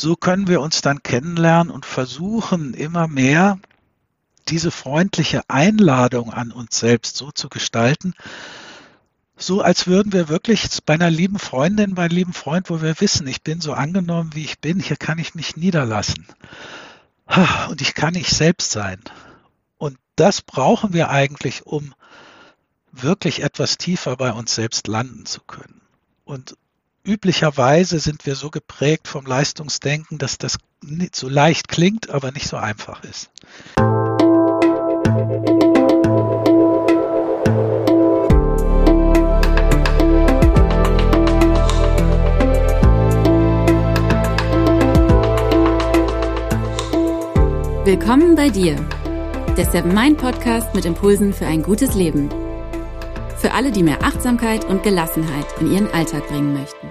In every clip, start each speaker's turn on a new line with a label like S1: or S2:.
S1: so können wir uns dann kennenlernen und versuchen immer mehr diese freundliche Einladung an uns selbst so zu gestalten, so als würden wir wirklich bei einer lieben Freundin, bei einem lieben Freund, wo wir wissen, ich bin so angenommen, wie ich bin, hier kann ich mich niederlassen. Und ich kann ich selbst sein. Und das brauchen wir eigentlich, um wirklich etwas tiefer bei uns selbst landen zu können. Und üblicherweise sind wir so geprägt vom Leistungsdenken, dass das nicht so leicht klingt, aber nicht so einfach ist.
S2: Willkommen bei dir, der Seven Mind Podcast mit Impulsen für ein gutes Leben. Für alle, die mehr Achtsamkeit und Gelassenheit in ihren Alltag bringen möchten.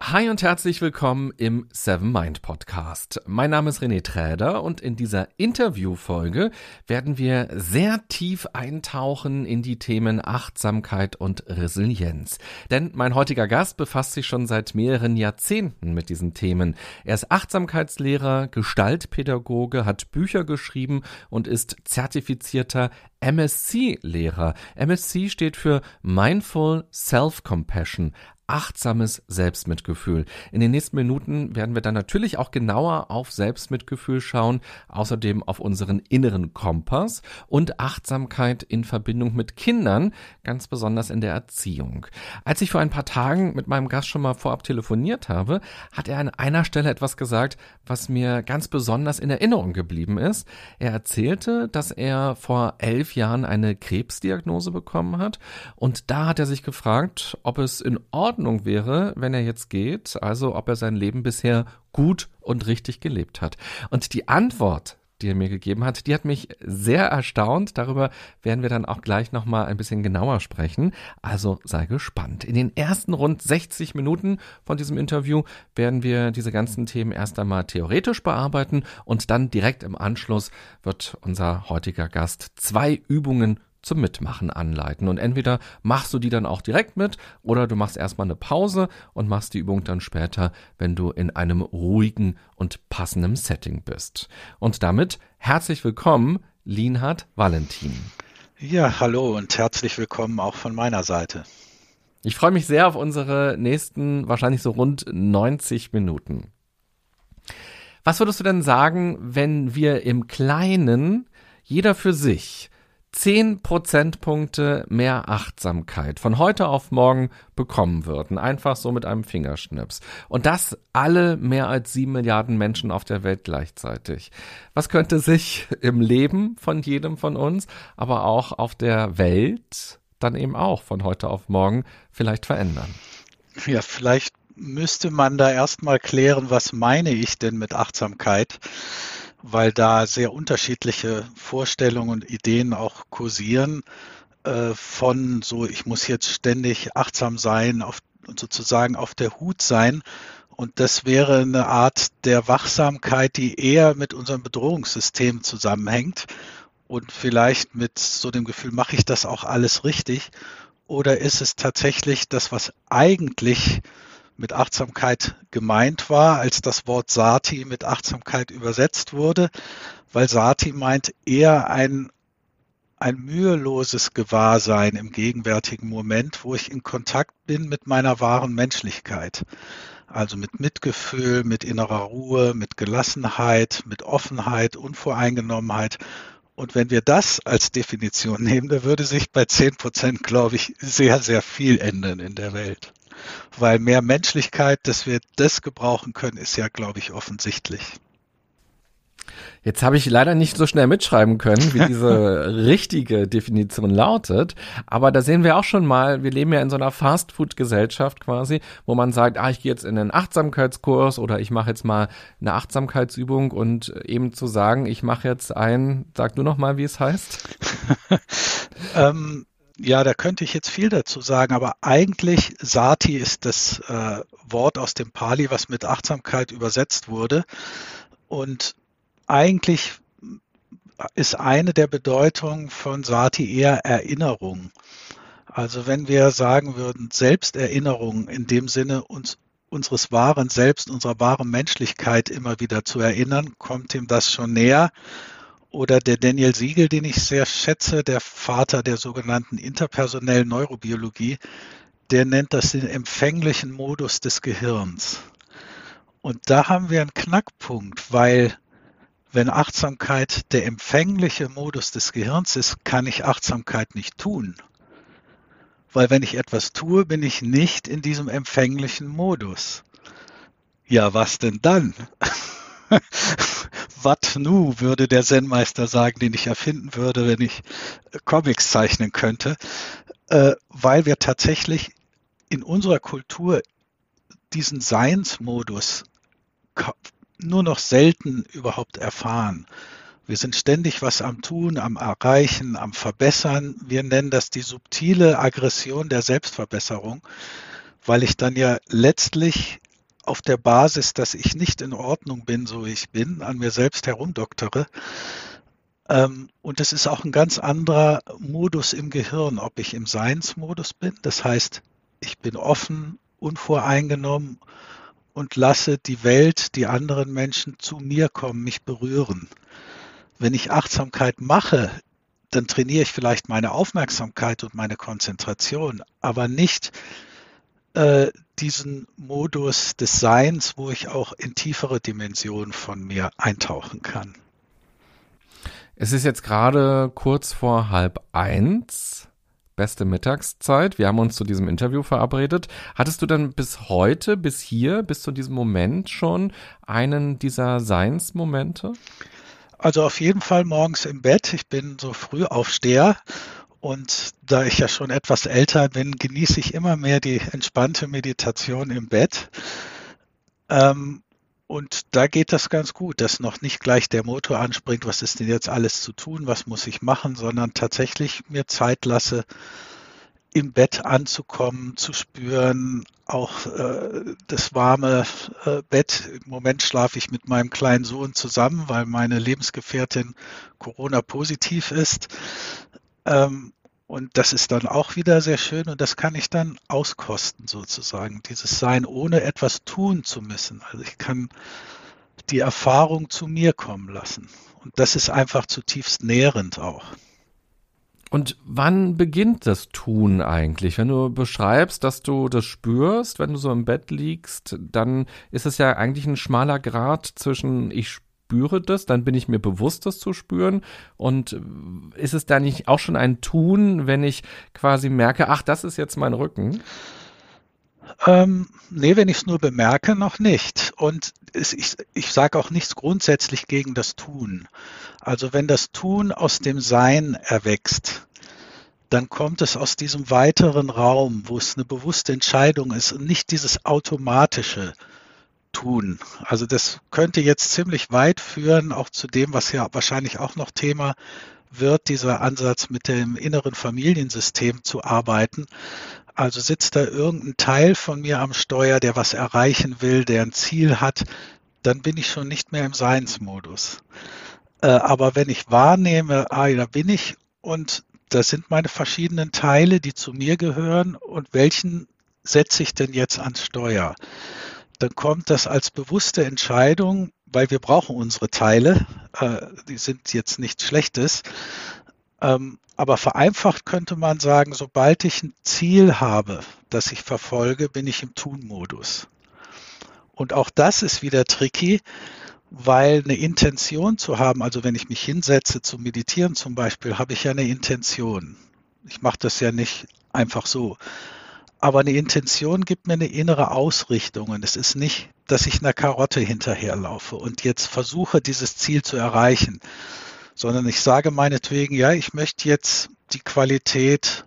S3: Hi und herzlich willkommen im Seven Mind Podcast. Mein Name ist René Träder und in dieser Interviewfolge werden wir sehr tief eintauchen in die Themen Achtsamkeit und Resilienz. Denn mein heutiger Gast befasst sich schon seit mehreren Jahrzehnten mit diesen Themen. Er ist Achtsamkeitslehrer, Gestaltpädagoge, hat Bücher geschrieben und ist zertifizierter MSC-Lehrer. MSC steht für Mindful Self-Compassion, achtsames Selbstmitgefühl. In den nächsten Minuten werden wir dann natürlich auch genauer auf Selbstmitgefühl schauen, außerdem auf unseren inneren Kompass und Achtsamkeit in Verbindung mit Kindern, ganz besonders in der Erziehung. Als ich vor ein paar Tagen mit meinem Gast schon mal vorab telefoniert habe, hat er an einer Stelle etwas gesagt, was mir ganz besonders in Erinnerung geblieben ist. Er erzählte, dass er vor elf Jahren eine Krebsdiagnose bekommen hat und da hat er sich gefragt, ob es in Ordnung Ordnung wäre, wenn er jetzt geht, also ob er sein Leben bisher gut und richtig gelebt hat. Und die Antwort, die er mir gegeben hat, die hat mich sehr erstaunt. Darüber werden wir dann auch gleich nochmal ein bisschen genauer sprechen. Also sei gespannt. In den ersten rund 60 Minuten von diesem Interview werden wir diese ganzen Themen erst einmal theoretisch bearbeiten und dann direkt im Anschluss wird unser heutiger Gast zwei Übungen zum Mitmachen anleiten. Und entweder machst du die dann auch direkt mit oder du machst erstmal eine Pause und machst die Übung dann später, wenn du in einem ruhigen und passenden Setting bist. Und damit herzlich willkommen, Linhard Valentin.
S1: Ja, hallo und herzlich willkommen auch von meiner Seite.
S3: Ich freue mich sehr auf unsere nächsten, wahrscheinlich so rund 90 Minuten. Was würdest du denn sagen, wenn wir im Kleinen, jeder für sich, 10 Prozentpunkte mehr Achtsamkeit von heute auf morgen bekommen würden. Einfach so mit einem Fingerschnips. Und das alle mehr als sieben Milliarden Menschen auf der Welt gleichzeitig. Was könnte sich im Leben von jedem von uns, aber auch auf der Welt dann eben auch von heute auf morgen vielleicht verändern?
S1: Ja, vielleicht müsste man da erstmal klären, was meine ich denn mit Achtsamkeit? Weil da sehr unterschiedliche Vorstellungen und Ideen auch kursieren äh, von so, ich muss jetzt ständig achtsam sein, auf, sozusagen auf der Hut sein. Und das wäre eine Art der Wachsamkeit, die eher mit unserem Bedrohungssystem zusammenhängt und vielleicht mit so dem Gefühl, mache ich das auch alles richtig? Oder ist es tatsächlich das, was eigentlich mit Achtsamkeit gemeint war, als das Wort Sati mit Achtsamkeit übersetzt wurde, weil Sati meint eher ein, ein müheloses Gewahrsein im gegenwärtigen Moment, wo ich in Kontakt bin mit meiner wahren Menschlichkeit. Also mit Mitgefühl, mit innerer Ruhe, mit Gelassenheit, mit Offenheit, Unvoreingenommenheit. Und wenn wir das als Definition nehmen, dann würde sich bei 10 Prozent, glaube ich, sehr, sehr viel ändern in der Welt weil mehr Menschlichkeit, dass wir das gebrauchen können, ist ja, glaube ich, offensichtlich.
S3: Jetzt habe ich leider nicht so schnell mitschreiben können, wie diese richtige Definition lautet. Aber da sehen wir auch schon mal, wir leben ja in so einer Fastfood-Gesellschaft quasi, wo man sagt, ah, ich gehe jetzt in einen Achtsamkeitskurs oder ich mache jetzt mal eine Achtsamkeitsübung und eben zu sagen, ich mache jetzt ein, sag du noch mal, wie es heißt.
S1: ähm, ja, da könnte ich jetzt viel dazu sagen, aber eigentlich Sati ist das äh, Wort aus dem Pali, was mit Achtsamkeit übersetzt wurde. Und eigentlich ist eine der Bedeutungen von Sati eher Erinnerung. Also wenn wir sagen würden, Selbsterinnerung in dem Sinne, uns unseres wahren Selbst, unserer wahren Menschlichkeit immer wieder zu erinnern, kommt ihm das schon näher. Oder der Daniel Siegel, den ich sehr schätze, der Vater der sogenannten interpersonellen Neurobiologie, der nennt das den empfänglichen Modus des Gehirns. Und da haben wir einen Knackpunkt, weil wenn Achtsamkeit der empfängliche Modus des Gehirns ist, kann ich Achtsamkeit nicht tun. Weil wenn ich etwas tue, bin ich nicht in diesem empfänglichen Modus. Ja, was denn dann? Wat nu, würde der Zen-Meister sagen, den ich erfinden würde, wenn ich Comics zeichnen könnte. Äh, weil wir tatsächlich in unserer Kultur diesen Seinsmodus nur noch selten überhaupt erfahren. Wir sind ständig was am Tun, am Erreichen, am Verbessern. Wir nennen das die subtile Aggression der Selbstverbesserung, weil ich dann ja letztlich auf der Basis, dass ich nicht in Ordnung bin, so wie ich bin, an mir selbst herumdoktere. Ähm, und es ist auch ein ganz anderer Modus im Gehirn, ob ich im Seinsmodus bin. Das heißt, ich bin offen, unvoreingenommen und lasse die Welt, die anderen Menschen zu mir kommen, mich berühren. Wenn ich Achtsamkeit mache, dann trainiere ich vielleicht meine Aufmerksamkeit und meine Konzentration, aber nicht äh, diesen Modus des Seins, wo ich auch in tiefere Dimensionen von mir eintauchen kann.
S3: Es ist jetzt gerade kurz vor halb eins beste Mittagszeit. Wir haben uns zu diesem Interview verabredet. Hattest du dann bis heute, bis hier, bis zu diesem Moment schon einen dieser Seinsmomente?
S1: Also auf jeden Fall morgens im Bett. Ich bin so früh aufsteher und da ich ja schon etwas älter bin, genieße ich immer mehr die entspannte Meditation im Bett. Ähm, und da geht das ganz gut, dass noch nicht gleich der Motor anspringt, was ist denn jetzt alles zu tun, was muss ich machen, sondern tatsächlich mir Zeit lasse, im Bett anzukommen, zu spüren, auch äh, das warme äh, Bett. Im Moment schlafe ich mit meinem kleinen Sohn zusammen, weil meine Lebensgefährtin Corona positiv ist. Ähm, und das ist dann auch wieder sehr schön und das kann ich dann auskosten sozusagen, dieses Sein, ohne etwas tun zu müssen. Also ich kann die Erfahrung zu mir kommen lassen. Und das ist einfach zutiefst nährend auch.
S3: Und wann beginnt das Tun eigentlich? Wenn du beschreibst, dass du das spürst, wenn du so im Bett liegst, dann ist es ja eigentlich ein schmaler Grad zwischen ich spüre das, dann bin ich mir bewusst, das zu spüren. Und ist es da nicht auch schon ein Tun, wenn ich quasi merke, ach, das ist jetzt mein Rücken?
S1: Ähm, nee, wenn ich es nur bemerke, noch nicht. Und es, ich, ich sage auch nichts grundsätzlich gegen das Tun. Also wenn das Tun aus dem Sein erwächst, dann kommt es aus diesem weiteren Raum, wo es eine bewusste Entscheidung ist und nicht dieses automatische, tun. Also das könnte jetzt ziemlich weit führen, auch zu dem, was ja wahrscheinlich auch noch Thema wird, dieser Ansatz mit dem inneren Familiensystem zu arbeiten. Also sitzt da irgendein Teil von mir am Steuer, der was erreichen will, der ein Ziel hat, dann bin ich schon nicht mehr im Seinsmodus. Äh, aber wenn ich wahrnehme, ah, da bin ich und das sind meine verschiedenen Teile, die zu mir gehören und welchen setze ich denn jetzt ans Steuer? Dann kommt das als bewusste Entscheidung, weil wir brauchen unsere Teile, äh, die sind jetzt nichts Schlechtes, ähm, aber vereinfacht könnte man sagen, sobald ich ein Ziel habe, das ich verfolge, bin ich im Tun-Modus. Und auch das ist wieder tricky, weil eine Intention zu haben, also wenn ich mich hinsetze zu meditieren zum Beispiel, habe ich ja eine Intention. Ich mache das ja nicht einfach so. Aber eine Intention gibt mir eine innere Ausrichtung und es ist nicht, dass ich einer Karotte hinterherlaufe und jetzt versuche, dieses Ziel zu erreichen, sondern ich sage meinetwegen, ja, ich möchte jetzt die Qualität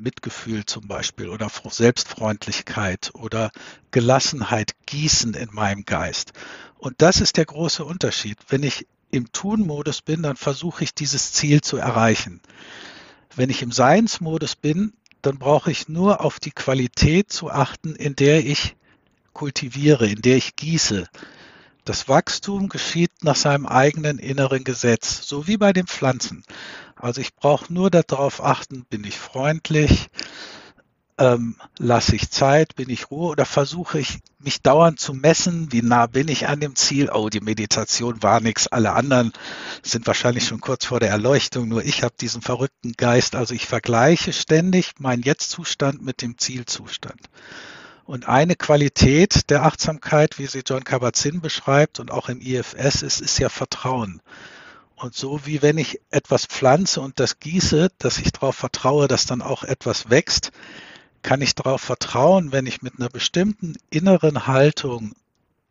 S1: Mitgefühl zum Beispiel oder Selbstfreundlichkeit oder Gelassenheit gießen in meinem Geist. Und das ist der große Unterschied. Wenn ich im Tun-Modus bin, dann versuche ich dieses Ziel zu erreichen. Wenn ich im Seinsmodus bin, dann brauche ich nur auf die Qualität zu achten, in der ich kultiviere, in der ich gieße. Das Wachstum geschieht nach seinem eigenen inneren Gesetz, so wie bei den Pflanzen. Also ich brauche nur darauf achten, bin ich freundlich, ähm, lasse ich Zeit, bin ich Ruhe oder versuche ich mich dauernd zu messen, wie nah bin ich an dem Ziel? Oh, die Meditation war nichts, alle anderen sind wahrscheinlich schon kurz vor der Erleuchtung, nur ich habe diesen verrückten Geist. Also ich vergleiche ständig meinen Jetzt-Zustand mit dem Zielzustand. Und eine Qualität der Achtsamkeit, wie sie John Kabat-Zinn beschreibt und auch im IFS ist, ist ja Vertrauen. Und so wie wenn ich etwas pflanze und das gieße, dass ich darauf vertraue, dass dann auch etwas wächst, kann ich darauf vertrauen, wenn ich mit einer bestimmten inneren Haltung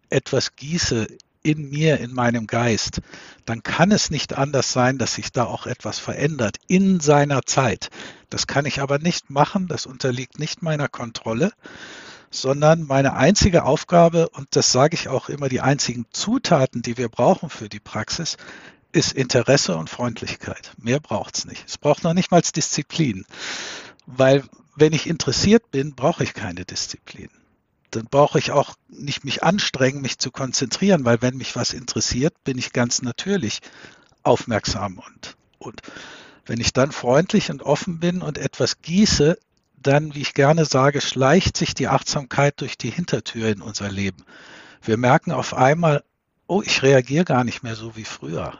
S1: etwas gieße in mir, in meinem Geist, dann kann es nicht anders sein, dass sich da auch etwas verändert in seiner Zeit. Das kann ich aber nicht machen, das unterliegt nicht meiner Kontrolle, sondern meine einzige Aufgabe, und das sage ich auch immer, die einzigen Zutaten, die wir brauchen für die Praxis, ist Interesse und Freundlichkeit. Mehr braucht es nicht. Es braucht noch nicht mal Disziplin, weil wenn ich interessiert bin, brauche ich keine Disziplin. Dann brauche ich auch nicht mich anstrengen, mich zu konzentrieren, weil wenn mich was interessiert, bin ich ganz natürlich aufmerksam und, und wenn ich dann freundlich und offen bin und etwas gieße, dann, wie ich gerne sage, schleicht sich die Achtsamkeit durch die Hintertür in unser Leben. Wir merken auf einmal, oh, ich reagiere gar nicht mehr so wie früher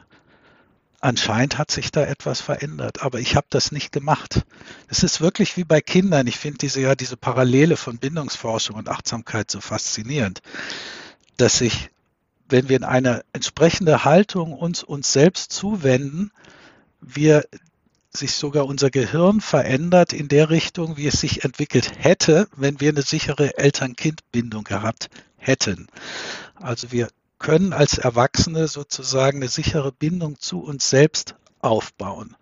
S1: anscheinend hat sich da etwas verändert, aber ich habe das nicht gemacht. Es ist wirklich wie bei Kindern. Ich finde diese ja diese Parallele von Bindungsforschung und Achtsamkeit so faszinierend, dass sich, wenn wir in eine entsprechende Haltung uns uns selbst zuwenden, wir sich sogar unser Gehirn verändert in der Richtung, wie es sich entwickelt hätte, wenn wir eine sichere Eltern-Kind-Bindung gehabt hätten. Also wir können als Erwachsene sozusagen eine sichere Bindung zu uns selbst aufbauen.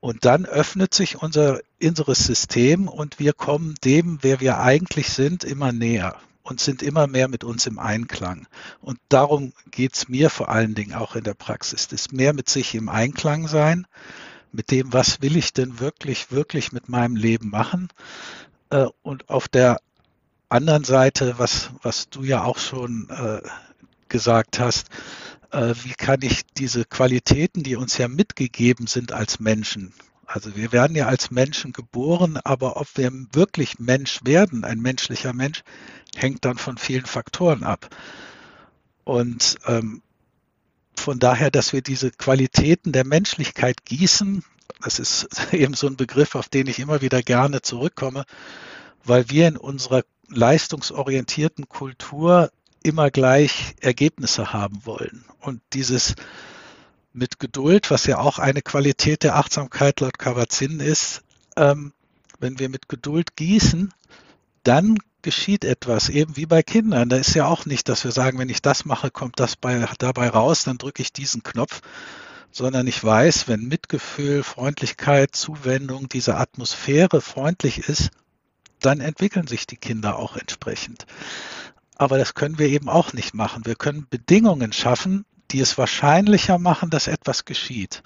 S1: Und dann öffnet sich unser inneres System und wir kommen dem, wer wir eigentlich sind, immer näher und sind immer mehr mit uns im Einklang. Und darum geht es mir vor allen Dingen auch in der Praxis. Das mehr mit sich im Einklang sein, mit dem, was will ich denn wirklich, wirklich mit meinem Leben machen. Äh, und auf der anderen Seite, was, was du ja auch schon äh, gesagt hast, äh, wie kann ich diese Qualitäten, die uns ja mitgegeben sind als Menschen, also wir werden ja als Menschen geboren, aber ob wir wirklich Mensch werden, ein menschlicher Mensch, hängt dann von vielen Faktoren ab. Und ähm, von daher, dass wir diese Qualitäten der Menschlichkeit gießen, das ist eben so ein Begriff, auf den ich immer wieder gerne zurückkomme, weil wir in unserer leistungsorientierten Kultur immer gleich Ergebnisse haben wollen. Und dieses mit Geduld, was ja auch eine Qualität der Achtsamkeit laut Kabat-Zinn ist, ähm, wenn wir mit Geduld gießen, dann geschieht etwas, eben wie bei Kindern. Da ist ja auch nicht, dass wir sagen, wenn ich das mache, kommt das bei, dabei raus, dann drücke ich diesen Knopf, sondern ich weiß, wenn Mitgefühl, Freundlichkeit, Zuwendung, diese Atmosphäre freundlich ist, dann entwickeln sich die Kinder auch entsprechend. Aber das können wir eben auch nicht machen. Wir können Bedingungen schaffen, die es wahrscheinlicher machen, dass etwas geschieht.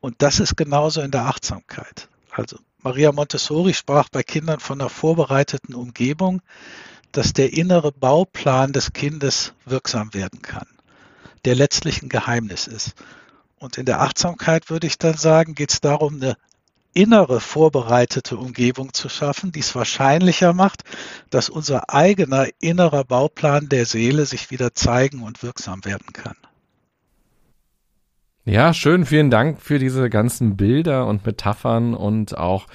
S1: Und das ist genauso in der Achtsamkeit. Also Maria Montessori sprach bei Kindern von einer vorbereiteten Umgebung, dass der innere Bauplan des Kindes wirksam werden kann, der letztlich ein Geheimnis ist. Und in der Achtsamkeit würde ich dann sagen, geht es darum, eine innere vorbereitete Umgebung zu schaffen, die es wahrscheinlicher macht, dass unser eigener innerer Bauplan der Seele sich wieder zeigen und wirksam werden kann.
S3: Ja, schön, vielen Dank für diese ganzen Bilder und Metaphern und auch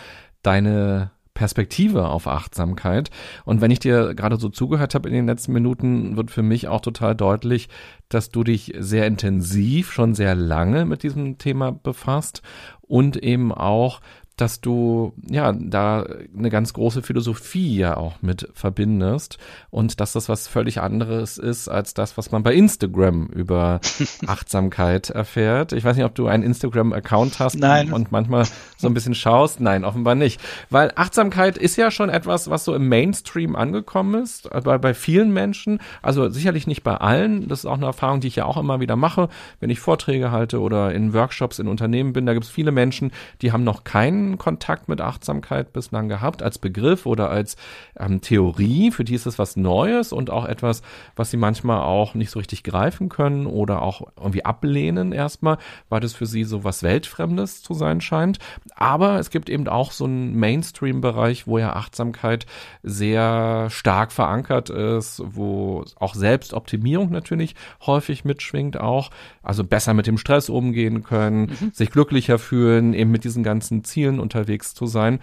S3: deine Perspektive auf Achtsamkeit. Und wenn ich dir gerade so zugehört habe in den letzten Minuten, wird für mich auch total deutlich, dass du dich sehr intensiv, schon sehr lange mit diesem Thema befasst und eben auch dass du ja da eine ganz große Philosophie ja auch mit verbindest und dass das was völlig anderes ist als das, was man bei Instagram über Achtsamkeit erfährt. Ich weiß nicht, ob du einen Instagram-Account hast
S1: Nein.
S3: und manchmal so ein bisschen schaust. Nein, offenbar nicht. Weil Achtsamkeit ist ja schon etwas, was so im Mainstream angekommen ist, aber bei vielen Menschen, also sicherlich nicht bei allen. Das ist auch eine Erfahrung, die ich ja auch immer wieder mache, wenn ich Vorträge halte oder in Workshops in Unternehmen bin. Da gibt es viele Menschen, die haben noch keinen keinen Kontakt mit Achtsamkeit bislang gehabt als Begriff oder als ähm, Theorie. Für die ist es was Neues und auch etwas, was sie manchmal auch nicht so richtig greifen können oder auch irgendwie ablehnen erstmal, weil das für sie so was Weltfremdes zu sein scheint. Aber es gibt eben auch so einen Mainstream-Bereich, wo ja Achtsamkeit sehr stark verankert ist, wo auch Selbstoptimierung natürlich häufig mitschwingt auch. Also besser mit dem Stress umgehen können, mhm. sich glücklicher fühlen, eben mit diesen ganzen Zielen unterwegs zu sein.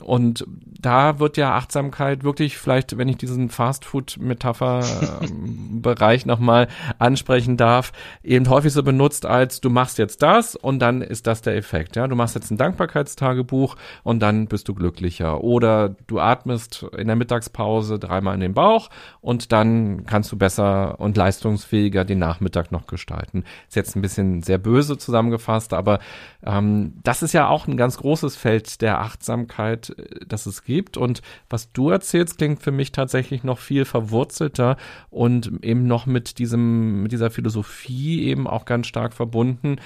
S3: Und da wird ja Achtsamkeit wirklich vielleicht, wenn ich diesen Fastfood-Metapher-Bereich nochmal ansprechen darf, eben häufig so benutzt als du machst jetzt das und dann ist das der Effekt. Ja, du machst jetzt ein Dankbarkeitstagebuch und dann bist du glücklicher. Oder du atmest in der Mittagspause dreimal in den Bauch und dann kannst du besser und leistungsfähiger den Nachmittag noch gestalten. Ist jetzt ein bisschen sehr böse zusammengefasst, aber ähm, das ist ja auch ein ganz großes Feld der Achtsamkeit, äh, das es gibt. Und was du erzählst, klingt für mich tatsächlich noch viel verwurzelter und eben noch mit diesem, mit dieser Philosophie eben auch ganz stark verbunden,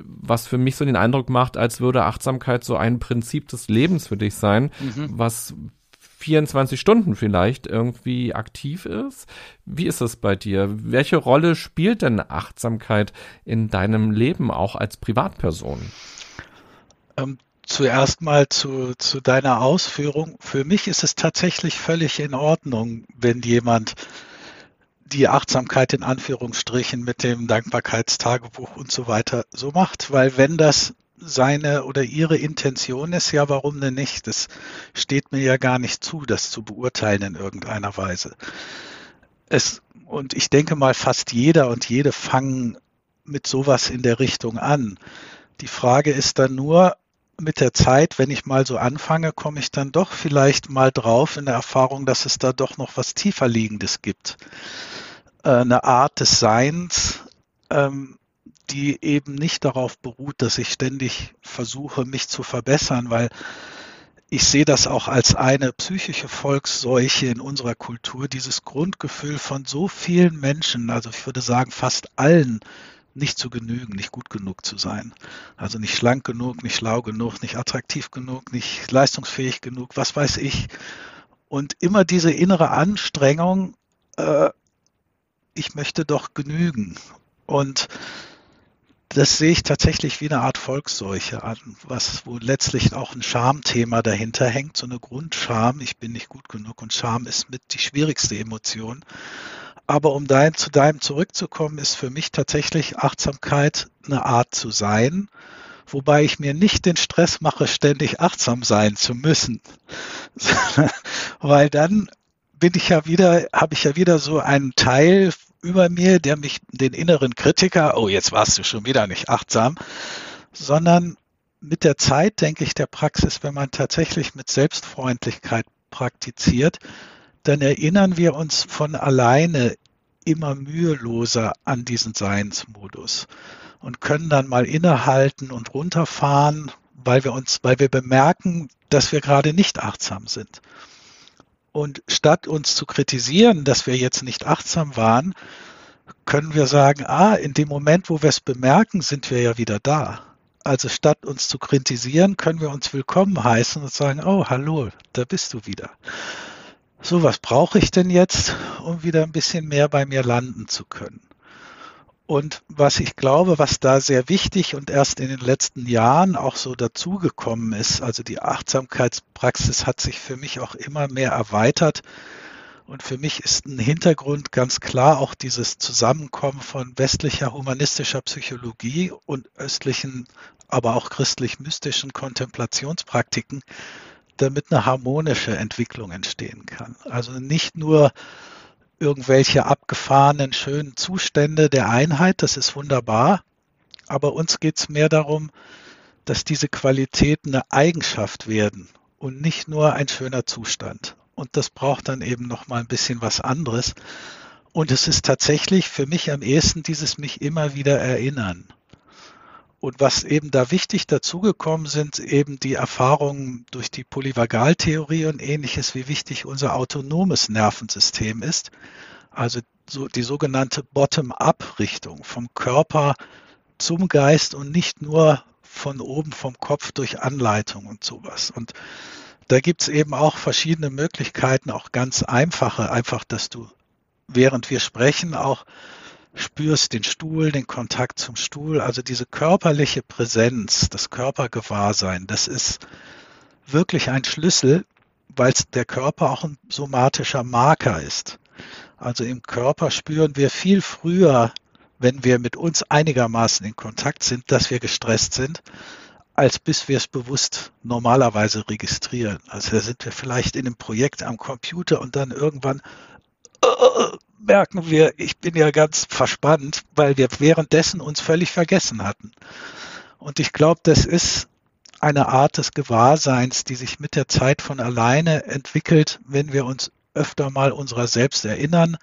S3: was für mich so den Eindruck macht, als würde Achtsamkeit so ein Prinzip des Lebens für dich sein, mhm. was 24 Stunden vielleicht irgendwie aktiv ist. Wie ist es bei dir? Welche Rolle spielt denn Achtsamkeit in deinem Leben auch als Privatperson?
S1: Ähm, zuerst mal zu, zu deiner Ausführung. Für mich ist es tatsächlich völlig in Ordnung, wenn jemand die Achtsamkeit in Anführungsstrichen mit dem Dankbarkeitstagebuch und so weiter so macht, weil wenn das seine oder ihre Intention ist, ja, warum denn nicht? Das steht mir ja gar nicht zu, das zu beurteilen in irgendeiner Weise. Es, und ich denke mal, fast jeder und jede fangen mit sowas in der Richtung an. Die Frage ist dann nur, mit der Zeit, wenn ich mal so anfange, komme ich dann doch vielleicht mal drauf in der Erfahrung, dass es da doch noch was tiefer liegendes gibt. Äh, eine Art des Seins, ähm, die eben nicht darauf beruht, dass ich ständig versuche, mich zu verbessern, weil ich sehe das auch als eine psychische Volksseuche in unserer Kultur, dieses Grundgefühl von so vielen Menschen, also ich würde sagen fast allen, nicht zu genügen, nicht gut genug zu sein. Also nicht schlank genug, nicht schlau genug, nicht attraktiv genug, nicht leistungsfähig genug, was weiß ich. Und immer diese innere Anstrengung, äh, ich möchte doch genügen. Und das sehe ich tatsächlich wie eine Art Volksseuche an, was wo letztlich auch ein Schamthema dahinter hängt, so eine Grundscham, ich bin nicht gut genug und Scham ist mit die schwierigste Emotion. Aber um dein, zu deinem zurückzukommen, ist für mich tatsächlich Achtsamkeit eine Art zu sein, wobei ich mir nicht den Stress mache, ständig achtsam sein zu müssen, weil dann bin ich ja wieder, habe ich ja wieder so einen Teil über mir, der mich den inneren Kritiker, oh, jetzt warst du schon wieder nicht achtsam, sondern mit der Zeit, denke ich, der Praxis, wenn man tatsächlich mit Selbstfreundlichkeit praktiziert, dann erinnern wir uns von alleine immer müheloser an diesen Seinsmodus und können dann mal innehalten und runterfahren, weil wir uns, weil wir bemerken, dass wir gerade nicht achtsam sind. Und statt uns zu kritisieren, dass wir jetzt nicht achtsam waren, können wir sagen, ah, in dem Moment, wo wir es bemerken, sind wir ja wieder da. Also statt uns zu kritisieren, können wir uns willkommen heißen und sagen, oh, hallo, da bist du wieder. So, was brauche ich denn jetzt, um wieder ein bisschen mehr bei mir landen zu können? Und was ich glaube, was da sehr wichtig und erst in den letzten Jahren auch so dazugekommen ist, also die Achtsamkeitspraxis hat sich für mich auch immer mehr erweitert. Und für mich ist ein Hintergrund ganz klar auch dieses Zusammenkommen von westlicher humanistischer Psychologie und östlichen, aber auch christlich-mystischen Kontemplationspraktiken, damit eine harmonische Entwicklung entstehen kann. Also nicht nur irgendwelche abgefahrenen, schönen Zustände der Einheit, das ist wunderbar. Aber uns geht es mehr darum, dass diese Qualitäten eine Eigenschaft werden und nicht nur ein schöner Zustand. Und das braucht dann eben noch mal ein bisschen was anderes. Und es ist tatsächlich für mich am ehesten dieses mich immer wieder erinnern. Und was eben da wichtig dazugekommen sind, eben die Erfahrungen durch die Polyvagaltheorie und ähnliches, wie wichtig unser autonomes Nervensystem ist. Also so die sogenannte Bottom-up-Richtung vom Körper zum Geist und nicht nur von oben vom Kopf durch Anleitung und sowas. Und da gibt es eben auch verschiedene Möglichkeiten, auch ganz einfache, einfach, dass du während wir sprechen auch spürst den Stuhl, den Kontakt zum Stuhl, also diese körperliche Präsenz, das Körpergewahrsein, das ist wirklich ein Schlüssel, weil der Körper auch ein somatischer Marker ist. Also im Körper spüren wir viel früher, wenn wir mit uns einigermaßen in Kontakt sind, dass wir gestresst sind, als bis wir es bewusst normalerweise registrieren. Also da sind wir vielleicht in einem Projekt am Computer und dann irgendwann merken wir, ich bin ja ganz verspannt, weil wir währenddessen uns völlig vergessen hatten. Und ich glaube, das ist eine Art des Gewahrseins, die sich mit der Zeit von alleine entwickelt, wenn wir uns öfter mal unserer selbst erinnern.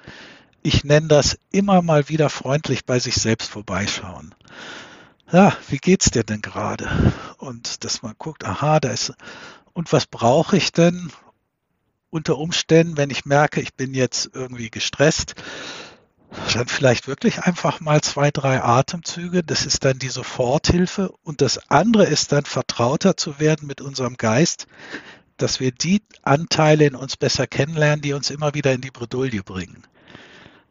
S1: Ich nenne das immer mal wieder freundlich bei sich selbst vorbeischauen. Ja, wie geht's dir denn gerade? Und dass man guckt, aha, da ist, und was brauche ich denn? Unter Umständen, wenn ich merke, ich bin jetzt irgendwie gestresst, dann vielleicht wirklich einfach mal zwei, drei Atemzüge. Das ist dann die Soforthilfe. Und das andere ist dann vertrauter zu werden mit unserem Geist, dass wir die Anteile in uns besser kennenlernen, die uns immer wieder in die Bredouille bringen.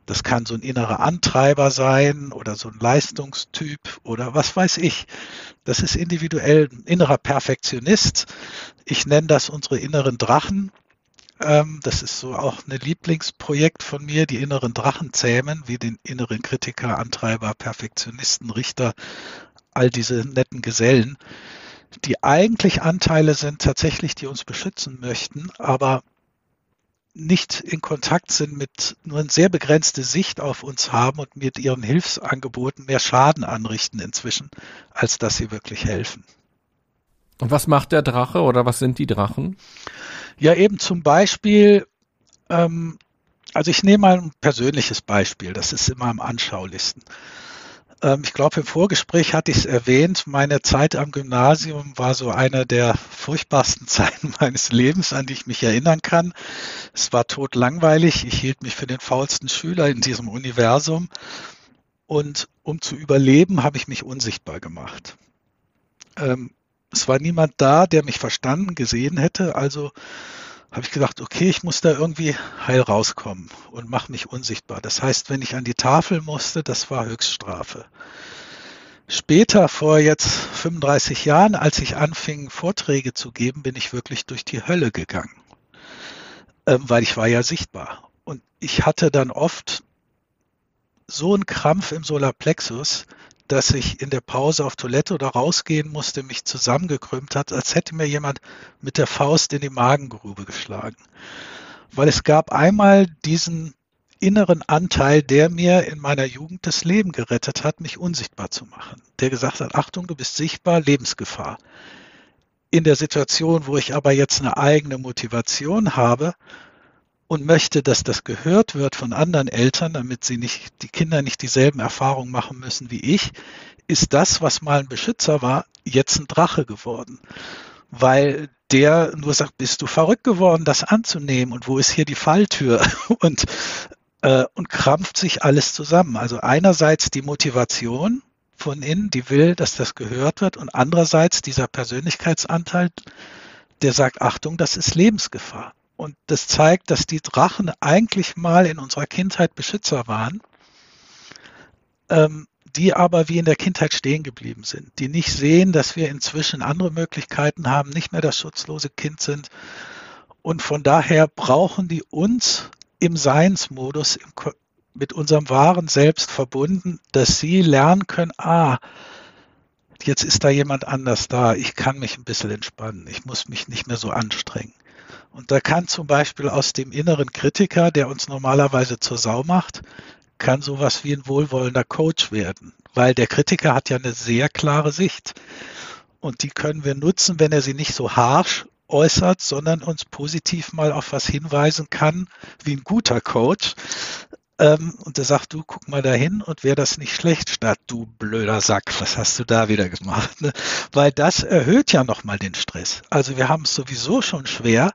S1: Das kann so ein innerer Antreiber sein oder so ein Leistungstyp oder was weiß ich. Das ist individuell ein innerer Perfektionist. Ich nenne das unsere inneren Drachen. Ähm, das ist so auch ein Lieblingsprojekt von mir, die inneren Drachen zähmen, wie den inneren Kritiker, Antreiber, Perfektionisten, Richter, all diese netten Gesellen, die eigentlich Anteile sind tatsächlich, die uns beschützen möchten, aber nicht in Kontakt sind mit nur eine sehr begrenzte Sicht auf uns haben und mit ihren Hilfsangeboten mehr Schaden anrichten inzwischen, als dass sie wirklich helfen.
S3: Und was macht der Drache oder was sind die Drachen?
S1: Ja, eben zum Beispiel, ähm, also ich nehme mal ein persönliches Beispiel, das ist immer am anschaulichsten. Ähm, ich glaube, im Vorgespräch hatte ich es erwähnt, meine Zeit am Gymnasium war so eine der furchtbarsten Zeiten meines Lebens, an die ich mich erinnern kann. Es war totlangweilig, ich hielt mich für den faulsten Schüler in diesem Universum und um zu überleben, habe ich mich unsichtbar gemacht. Ähm, es war niemand da, der mich verstanden, gesehen hätte. Also habe ich gedacht, okay, ich muss da irgendwie heil rauskommen und mache mich unsichtbar. Das heißt, wenn ich an die Tafel musste, das war Höchststrafe. Später, vor jetzt 35 Jahren, als ich anfing, Vorträge zu geben, bin ich wirklich durch die Hölle gegangen, ähm, weil ich war ja sichtbar. Und ich hatte dann oft so einen Krampf im Solarplexus, dass ich in der Pause auf Toilette oder rausgehen musste, mich zusammengekrümmt hat, als hätte mir jemand mit der Faust in die Magengrube geschlagen. Weil es gab einmal diesen inneren Anteil, der mir in meiner Jugend das Leben gerettet hat, mich unsichtbar zu machen. Der gesagt hat, Achtung, du bist sichtbar, Lebensgefahr. In der Situation, wo ich aber jetzt eine eigene Motivation habe, und möchte, dass das gehört wird von anderen Eltern, damit sie nicht, die Kinder nicht dieselben Erfahrungen machen müssen wie ich, ist das, was mal ein Beschützer war, jetzt ein Drache geworden. Weil der nur sagt, bist du verrückt geworden, das anzunehmen und wo ist hier die Falltür? Und, äh, und krampft sich alles zusammen. Also einerseits die Motivation von innen, die will, dass das gehört wird und andererseits dieser Persönlichkeitsanteil, der sagt, Achtung, das ist Lebensgefahr. Und das zeigt, dass die Drachen eigentlich mal in unserer Kindheit Beschützer waren, ähm, die aber wie in der Kindheit stehen geblieben sind, die nicht sehen, dass wir inzwischen andere Möglichkeiten haben, nicht mehr das schutzlose Kind sind. Und von daher brauchen die uns im Seinsmodus, im, mit unserem wahren Selbst verbunden, dass sie lernen können, ah, jetzt ist da jemand anders da, ich kann mich ein bisschen entspannen, ich muss mich nicht mehr so anstrengen. Und da kann zum Beispiel aus dem inneren Kritiker, der uns normalerweise zur Sau macht, kann sowas wie ein wohlwollender Coach werden, weil der Kritiker hat ja eine sehr klare Sicht. Und die können wir nutzen, wenn er sie nicht so harsh äußert, sondern uns positiv mal auf was hinweisen kann, wie ein guter Coach. Ähm, und der sagt, du guck mal dahin und wäre das nicht schlecht, statt du blöder Sack, was hast du da wieder gemacht? Ne? Weil das erhöht ja nochmal den Stress. Also wir haben es sowieso schon schwer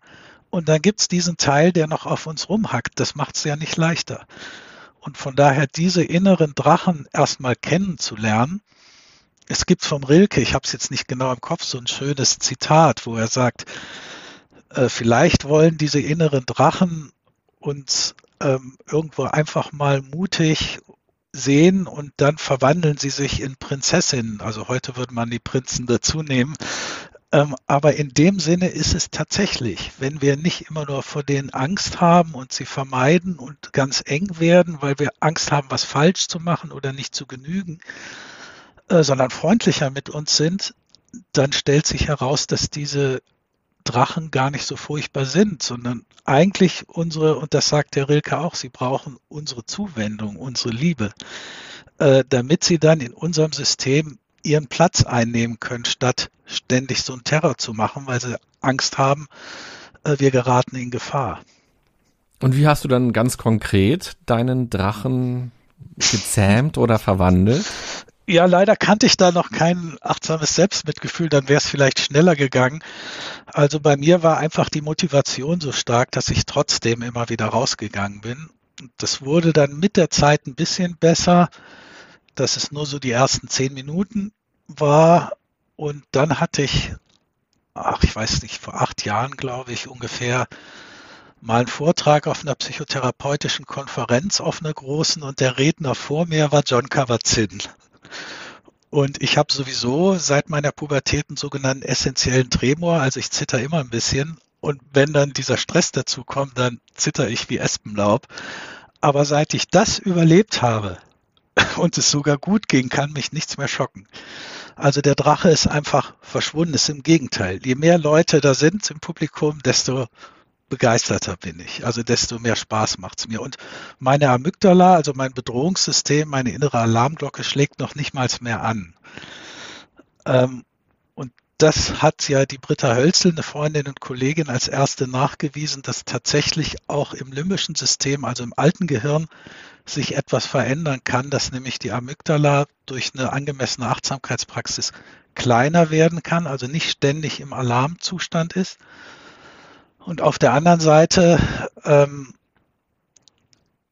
S1: und dann gibt es diesen Teil, der noch auf uns rumhackt. Das macht es ja nicht leichter. Und von daher diese inneren Drachen erstmal kennenzulernen, es gibt vom Rilke, ich habe es jetzt nicht genau im Kopf, so ein schönes Zitat, wo er sagt, äh, vielleicht wollen diese inneren Drachen uns ähm, irgendwo einfach mal mutig sehen und dann verwandeln sie sich in Prinzessinnen. Also heute würde man die Prinzen dazu nehmen. Ähm, aber in dem Sinne ist es tatsächlich, wenn wir nicht immer nur vor denen Angst haben und sie vermeiden und ganz eng werden, weil wir Angst haben, was falsch zu machen oder nicht zu genügen, äh, sondern freundlicher mit uns sind, dann stellt sich heraus, dass diese Drachen gar nicht so furchtbar sind, sondern eigentlich unsere, und das sagt der Rilke auch, sie brauchen unsere Zuwendung, unsere Liebe, äh, damit sie dann in unserem System ihren Platz einnehmen können, statt ständig so einen Terror zu machen, weil sie Angst haben, äh, wir geraten in Gefahr.
S3: Und wie hast du dann ganz konkret deinen Drachen gezähmt oder verwandelt?
S1: Ja, leider kannte ich da noch kein achtsames Selbstmitgefühl, dann wäre es vielleicht schneller gegangen. Also bei mir war einfach die Motivation so stark, dass ich trotzdem immer wieder rausgegangen bin. Das wurde dann mit der Zeit ein bisschen besser, dass es nur so die ersten zehn Minuten war. Und dann hatte ich, ach, ich weiß nicht, vor acht Jahren, glaube ich, ungefähr mal einen Vortrag auf einer psychotherapeutischen Konferenz auf einer großen und der Redner vor mir war John Kabat-Zinn. Und ich habe sowieso seit meiner Pubertät einen sogenannten essentiellen Tremor, also ich zitter immer ein bisschen. Und wenn dann dieser Stress dazu kommt, dann zitter ich wie Espenlaub. Aber seit ich das überlebt habe und es sogar gut ging, kann mich nichts mehr schocken. Also der Drache ist einfach verschwunden, ist im Gegenteil. Je mehr Leute da sind im Publikum, desto begeisterter bin ich. Also desto mehr Spaß macht es mir. Und meine Amygdala, also mein Bedrohungssystem, meine innere Alarmglocke schlägt noch nicht mal mehr an. Ähm, das hat ja die Britta Hölzel, eine Freundin und Kollegin, als erste nachgewiesen, dass tatsächlich auch im limbischen System, also im alten Gehirn, sich etwas verändern kann, dass nämlich die Amygdala durch eine angemessene Achtsamkeitspraxis kleiner werden kann, also nicht ständig im Alarmzustand ist, und auf der anderen Seite ähm,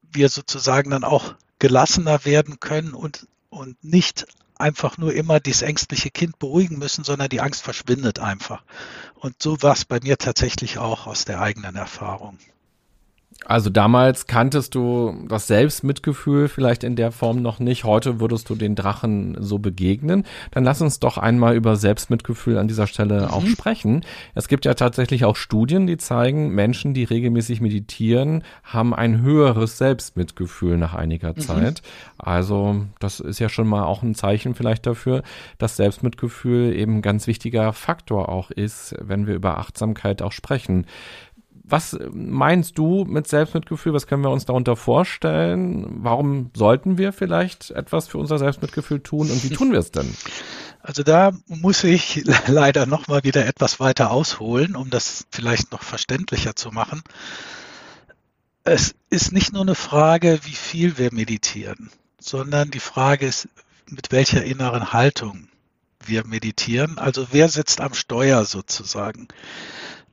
S1: wir sozusagen dann auch gelassener werden können und, und nicht einfach nur immer dieses ängstliche Kind beruhigen müssen, sondern die Angst verschwindet einfach. Und so war es bei mir tatsächlich auch aus der eigenen Erfahrung.
S3: Also damals kanntest du das Selbstmitgefühl vielleicht in der Form noch nicht. Heute würdest du den Drachen so begegnen. Dann lass uns doch einmal über Selbstmitgefühl an dieser Stelle mhm. auch sprechen. Es gibt ja tatsächlich auch Studien, die zeigen, Menschen, die regelmäßig meditieren, haben ein höheres Selbstmitgefühl nach einiger mhm. Zeit. Also das ist ja schon mal auch ein Zeichen vielleicht dafür, dass Selbstmitgefühl eben ein ganz wichtiger Faktor auch ist, wenn wir über Achtsamkeit auch sprechen was meinst du mit Selbstmitgefühl? Was können wir uns darunter vorstellen? Warum sollten wir vielleicht etwas für unser Selbstmitgefühl tun und wie tun wir es denn?
S1: Also da muss ich leider noch mal wieder etwas weiter ausholen, um das vielleicht noch verständlicher zu machen. Es ist nicht nur eine Frage, wie viel wir meditieren, sondern die Frage ist, mit welcher inneren Haltung wir meditieren. Also wer sitzt am Steuer sozusagen?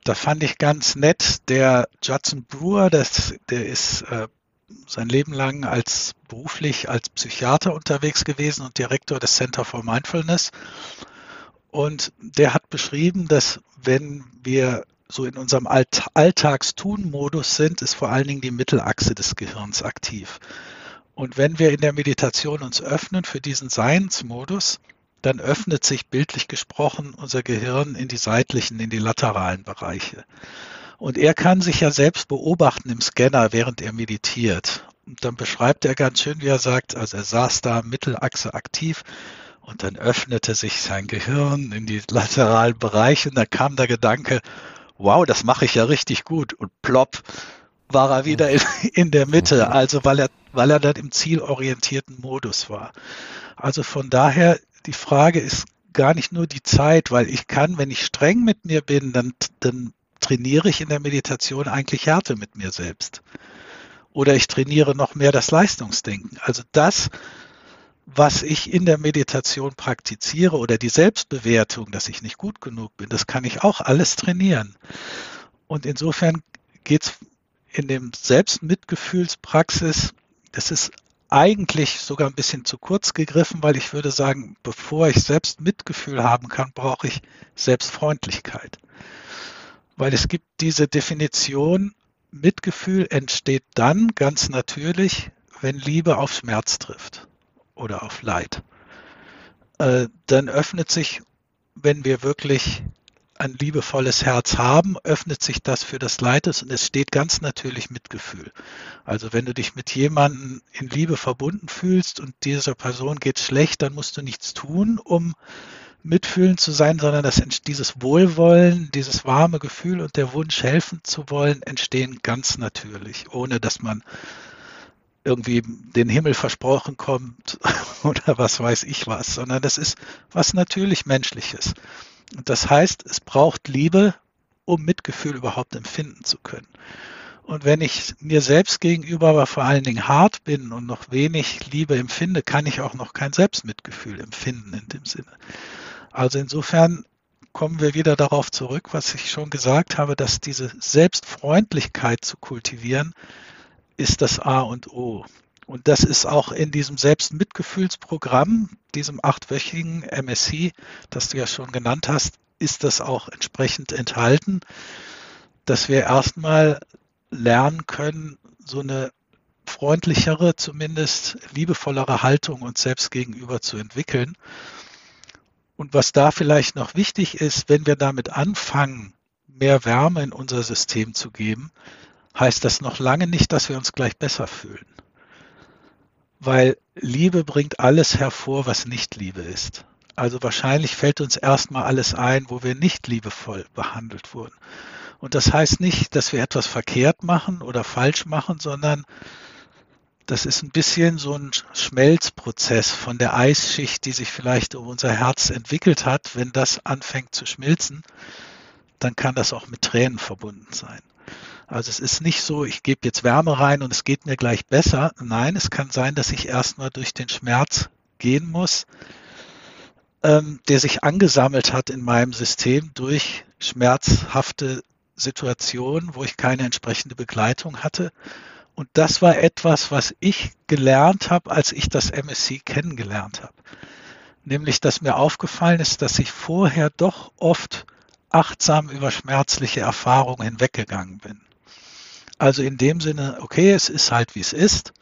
S1: Da fand ich ganz nett, der Judson Brewer, das, der ist äh, sein Leben lang als beruflich als Psychiater unterwegs gewesen und Direktor des Center for Mindfulness. Und der hat beschrieben, dass wenn wir so in unserem Alt Alltagstun-Modus sind, ist vor allen Dingen die Mittelachse des Gehirns aktiv. Und wenn wir in der Meditation uns öffnen für diesen Seinsmodus, dann öffnet sich bildlich gesprochen unser Gehirn in die seitlichen, in die lateralen Bereiche. Und er kann sich ja selbst beobachten im Scanner, während er meditiert. Und dann beschreibt er ganz schön, wie er sagt, also er saß da Mittelachse aktiv und dann öffnete sich sein Gehirn in die lateralen Bereiche und dann kam der Gedanke, wow, das mache ich ja richtig gut. Und plopp war er wieder in, in der Mitte, also weil er, weil er dann im zielorientierten Modus war. Also von daher die Frage ist gar nicht nur die Zeit, weil ich kann, wenn ich streng mit mir bin, dann, dann trainiere ich in der Meditation eigentlich Härte mit mir selbst. Oder ich trainiere noch mehr das Leistungsdenken. Also das, was ich in der Meditation praktiziere oder die Selbstbewertung, dass ich nicht gut genug bin, das kann ich auch alles trainieren. Und insofern geht es in dem Selbstmitgefühlspraxis, das ist eigentlich sogar ein bisschen zu kurz gegriffen, weil ich würde sagen, bevor ich selbst Mitgefühl haben kann, brauche ich Selbstfreundlichkeit. Weil es gibt diese Definition, Mitgefühl entsteht dann ganz natürlich, wenn Liebe auf Schmerz trifft oder auf Leid. Äh, dann öffnet sich, wenn wir wirklich ein liebevolles Herz haben, öffnet sich das für das Leid und es steht ganz natürlich Mitgefühl. Also wenn du dich mit jemandem in Liebe verbunden fühlst und dieser Person geht schlecht, dann musst du nichts tun, um mitfühlend zu sein, sondern das, dieses Wohlwollen, dieses warme Gefühl und der Wunsch, helfen zu wollen, entstehen ganz natürlich, ohne dass man irgendwie den Himmel versprochen kommt oder was weiß ich was, sondern das ist was natürlich Menschliches. Das heißt, es braucht Liebe, um Mitgefühl überhaupt empfinden zu können. Und wenn ich mir selbst gegenüber aber vor allen Dingen hart bin und noch wenig Liebe empfinde, kann ich auch noch kein Selbstmitgefühl empfinden in dem Sinne. Also insofern kommen wir wieder darauf zurück, was ich schon gesagt habe, dass diese Selbstfreundlichkeit zu kultivieren, ist das A und O. Und das ist auch in diesem Selbstmitgefühlsprogramm, diesem achtwöchigen MSC, das du ja schon genannt hast, ist das auch entsprechend enthalten, dass wir erstmal lernen können, so eine freundlichere, zumindest liebevollere Haltung uns selbst gegenüber zu entwickeln. Und was da vielleicht noch wichtig ist, wenn wir damit anfangen, mehr Wärme in unser System zu geben, heißt das noch lange nicht, dass wir uns gleich besser fühlen weil Liebe bringt alles hervor, was nicht Liebe ist. Also wahrscheinlich fällt uns erstmal alles ein, wo wir nicht liebevoll behandelt wurden. Und das heißt nicht, dass wir etwas verkehrt machen oder falsch machen, sondern das ist ein bisschen so ein Schmelzprozess von der Eisschicht, die sich vielleicht um unser Herz entwickelt hat. Wenn das anfängt zu schmilzen, dann kann das auch mit Tränen verbunden sein. Also es ist nicht so, ich gebe jetzt Wärme rein und es geht mir gleich besser. Nein, es kann sein, dass ich erstmal durch den Schmerz gehen muss, ähm, der sich angesammelt hat in meinem System durch schmerzhafte Situationen, wo ich keine entsprechende Begleitung hatte. Und das war etwas, was ich gelernt habe, als ich das MSC kennengelernt habe. Nämlich, dass mir aufgefallen ist, dass ich vorher doch oft achtsam über schmerzliche Erfahrungen hinweggegangen bin. Also in dem Sinne, okay, es ist halt wie es ist,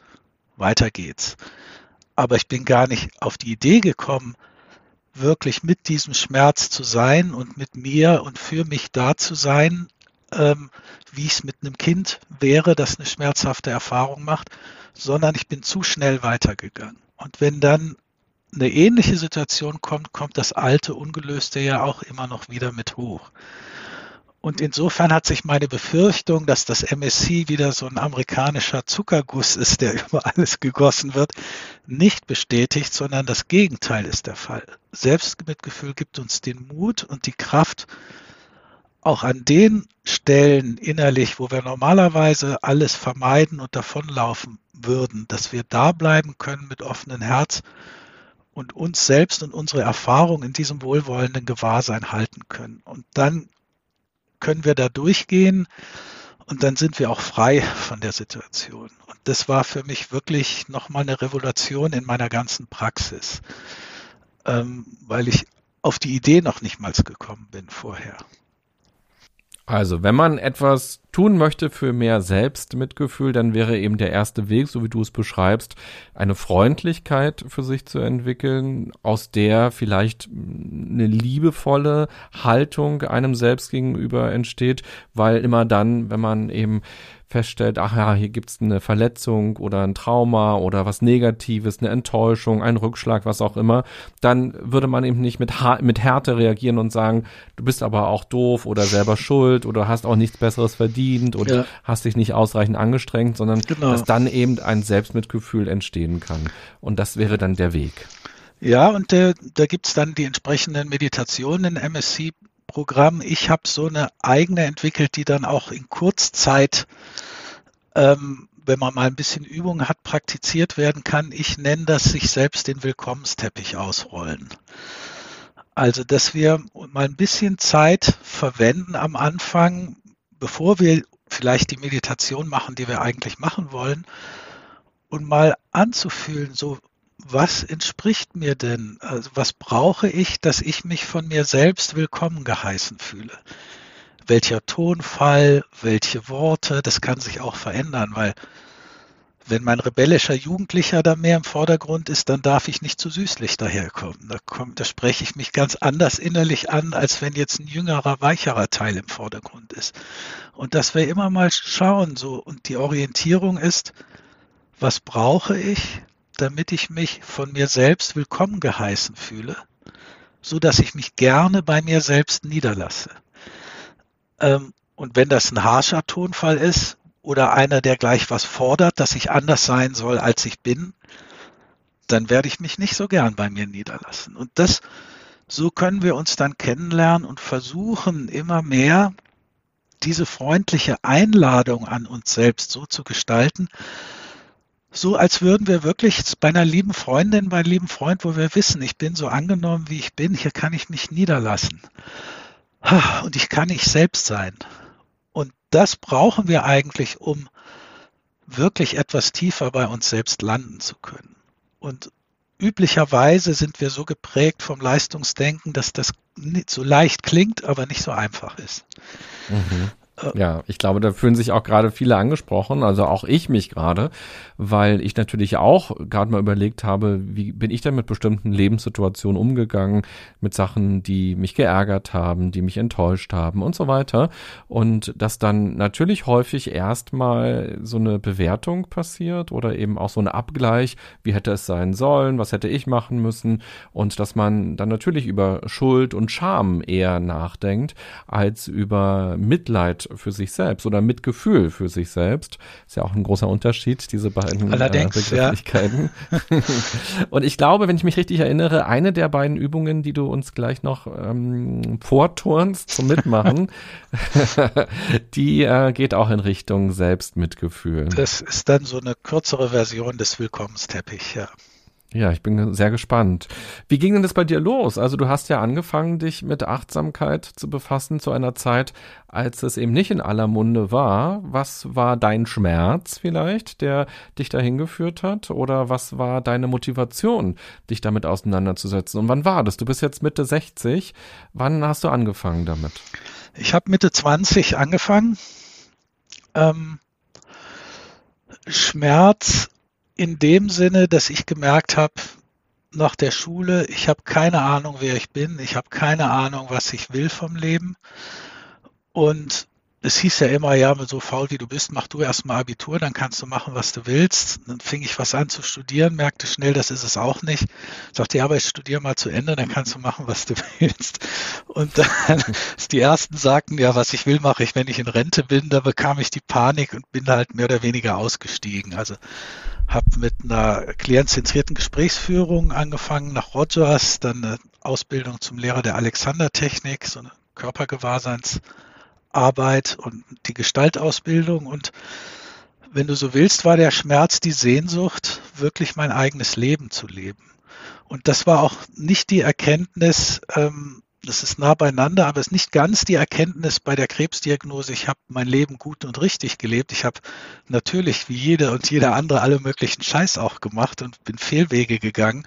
S1: weiter geht's. Aber ich bin gar nicht auf die Idee gekommen, wirklich mit diesem Schmerz zu sein und mit mir und für mich da zu sein, ähm, wie es mit einem Kind wäre, das eine schmerzhafte Erfahrung macht, sondern ich bin zu schnell weitergegangen. Und wenn dann eine ähnliche Situation kommt, kommt das alte Ungelöste ja auch immer noch wieder mit hoch. Und insofern hat sich meine Befürchtung, dass das MSC wieder so ein amerikanischer Zuckerguss ist, der über alles gegossen wird, nicht bestätigt, sondern das Gegenteil ist der Fall. Selbstmitgefühl gibt uns den Mut und die Kraft, auch an den Stellen innerlich, wo wir normalerweise alles vermeiden und davonlaufen würden, dass wir da bleiben können mit offenem Herz und uns selbst und unsere Erfahrung in diesem wohlwollenden Gewahrsein halten können. Und dann können wir da durchgehen und dann sind wir auch frei von der Situation. Und das war für mich wirklich nochmal eine Revolution in meiner ganzen Praxis, ähm, weil ich auf die Idee noch nicht mal gekommen bin vorher.
S3: Also, wenn man etwas tun möchte für mehr Selbstmitgefühl, dann wäre eben der erste Weg, so wie du es beschreibst, eine Freundlichkeit für sich zu entwickeln, aus der vielleicht eine liebevolle Haltung einem selbst gegenüber entsteht, weil immer dann, wenn man eben feststellt, ach ja, hier gibt's eine Verletzung oder ein Trauma oder was Negatives, eine Enttäuschung, ein Rückschlag, was auch immer, dann würde man eben nicht mit, mit Härte reagieren und sagen, du bist aber auch doof oder selber schuld oder hast auch nichts Besseres verdient oder ja. hast dich nicht ausreichend angestrengt, sondern genau. dass dann eben ein Selbstmitgefühl entstehen kann. Und das wäre dann der Weg.
S1: Ja, und äh, da gibt's dann die entsprechenden Meditationen in MSC Programm. Ich habe so eine eigene entwickelt, die dann auch in Kurzzeit, ähm, wenn man mal ein bisschen Übung hat, praktiziert werden kann. Ich nenne das sich selbst den Willkommensteppich ausrollen. Also, dass wir mal ein bisschen Zeit verwenden am Anfang, bevor wir vielleicht die Meditation machen, die wir eigentlich machen wollen, und mal anzufühlen, so was entspricht mir denn? Also was brauche ich, dass ich mich von mir selbst willkommen geheißen fühle? Welcher Tonfall, welche Worte, das kann sich auch verändern, weil wenn mein rebellischer Jugendlicher da mehr im Vordergrund ist, dann darf ich nicht zu süßlich daherkommen. Da, kommt, da spreche ich mich ganz anders innerlich an, als wenn jetzt ein jüngerer, weicherer Teil im Vordergrund ist. Und dass wir immer mal schauen, so, und die Orientierung ist, was brauche ich, damit ich mich von mir selbst willkommen geheißen fühle, so dass ich mich gerne bei mir selbst niederlasse. Ähm, und wenn das ein harscher Tonfall ist, oder einer, der gleich was fordert, dass ich anders sein soll, als ich bin, dann werde ich mich nicht so gern bei mir niederlassen. Und das, so können wir uns dann kennenlernen und versuchen immer mehr diese freundliche Einladung an uns selbst so zu gestalten, so als würden wir wirklich bei einer lieben Freundin, bei einem lieben Freund, wo wir wissen, ich bin so angenommen, wie ich bin, hier kann ich mich niederlassen. Und ich kann ich selbst sein das brauchen wir eigentlich, um wirklich etwas tiefer bei uns selbst landen zu können. Und üblicherweise sind wir so geprägt vom Leistungsdenken, dass das nicht so leicht klingt, aber nicht so einfach ist.
S3: Mhm. Ja, ich glaube, da fühlen sich auch gerade viele angesprochen, also auch ich mich gerade, weil ich natürlich auch gerade mal überlegt habe, wie bin ich denn mit bestimmten Lebenssituationen umgegangen, mit Sachen, die mich geärgert haben, die mich enttäuscht haben und so weiter. Und dass dann natürlich häufig erstmal so eine Bewertung passiert oder eben auch so ein Abgleich, wie hätte es sein sollen, was hätte ich machen müssen und dass man dann natürlich über Schuld und Scham eher nachdenkt, als über Mitleid für sich selbst oder Mitgefühl für sich selbst. Ist ja auch ein großer Unterschied, diese beiden
S1: äh, Allerdings,
S3: äh, Begrifflichkeiten. Ja. und ich glaube, wenn ich mich richtig erinnere, eine der beiden Übungen, die du uns gleich noch ähm, vorturnst zum Mitmachen, die äh, geht auch in Richtung Selbstmitgefühl.
S1: Das ist dann so eine kürzere Version des Willkommensteppich, ja.
S3: Ja, ich bin sehr gespannt. Wie ging denn das bei dir los? Also du hast ja angefangen, dich mit Achtsamkeit zu befassen zu einer Zeit, als es eben nicht in aller Munde war. Was war dein Schmerz vielleicht, der dich dahin geführt hat? Oder was war deine Motivation, dich damit auseinanderzusetzen? Und wann war das? Du bist jetzt Mitte 60. Wann hast du angefangen damit?
S1: Ich habe Mitte 20 angefangen. Ähm, Schmerz in dem Sinne, dass ich gemerkt habe, nach der Schule, ich habe keine Ahnung, wer ich bin, ich habe keine Ahnung, was ich will vom Leben. Und es hieß ja immer, ja, so faul wie du bist, mach du erstmal Abitur, dann kannst du machen, was du willst. Dann fing ich was an zu studieren, merkte schnell, das ist es auch nicht. Sagte, ja, aber ich studiere mal zu Ende, dann kannst du machen, was du willst. Und dann, die ersten sagten, ja, was ich will, mache ich, wenn ich in Rente bin, da bekam ich die Panik und bin halt mehr oder weniger ausgestiegen. Also habe mit einer klientzentrierten Gesprächsführung angefangen nach Rogers, dann eine Ausbildung zum Lehrer der Alexander-Technik, so eine Körpergewahrseinsarbeit und die Gestaltausbildung. Und wenn du so willst, war der Schmerz die Sehnsucht, wirklich mein eigenes Leben zu leben. Und das war auch nicht die Erkenntnis, ähm, das ist nah beieinander, aber es ist nicht ganz die Erkenntnis bei der Krebsdiagnose, ich habe mein Leben gut und richtig gelebt. Ich habe natürlich wie jeder und jeder andere alle möglichen Scheiß auch gemacht und bin Fehlwege gegangen.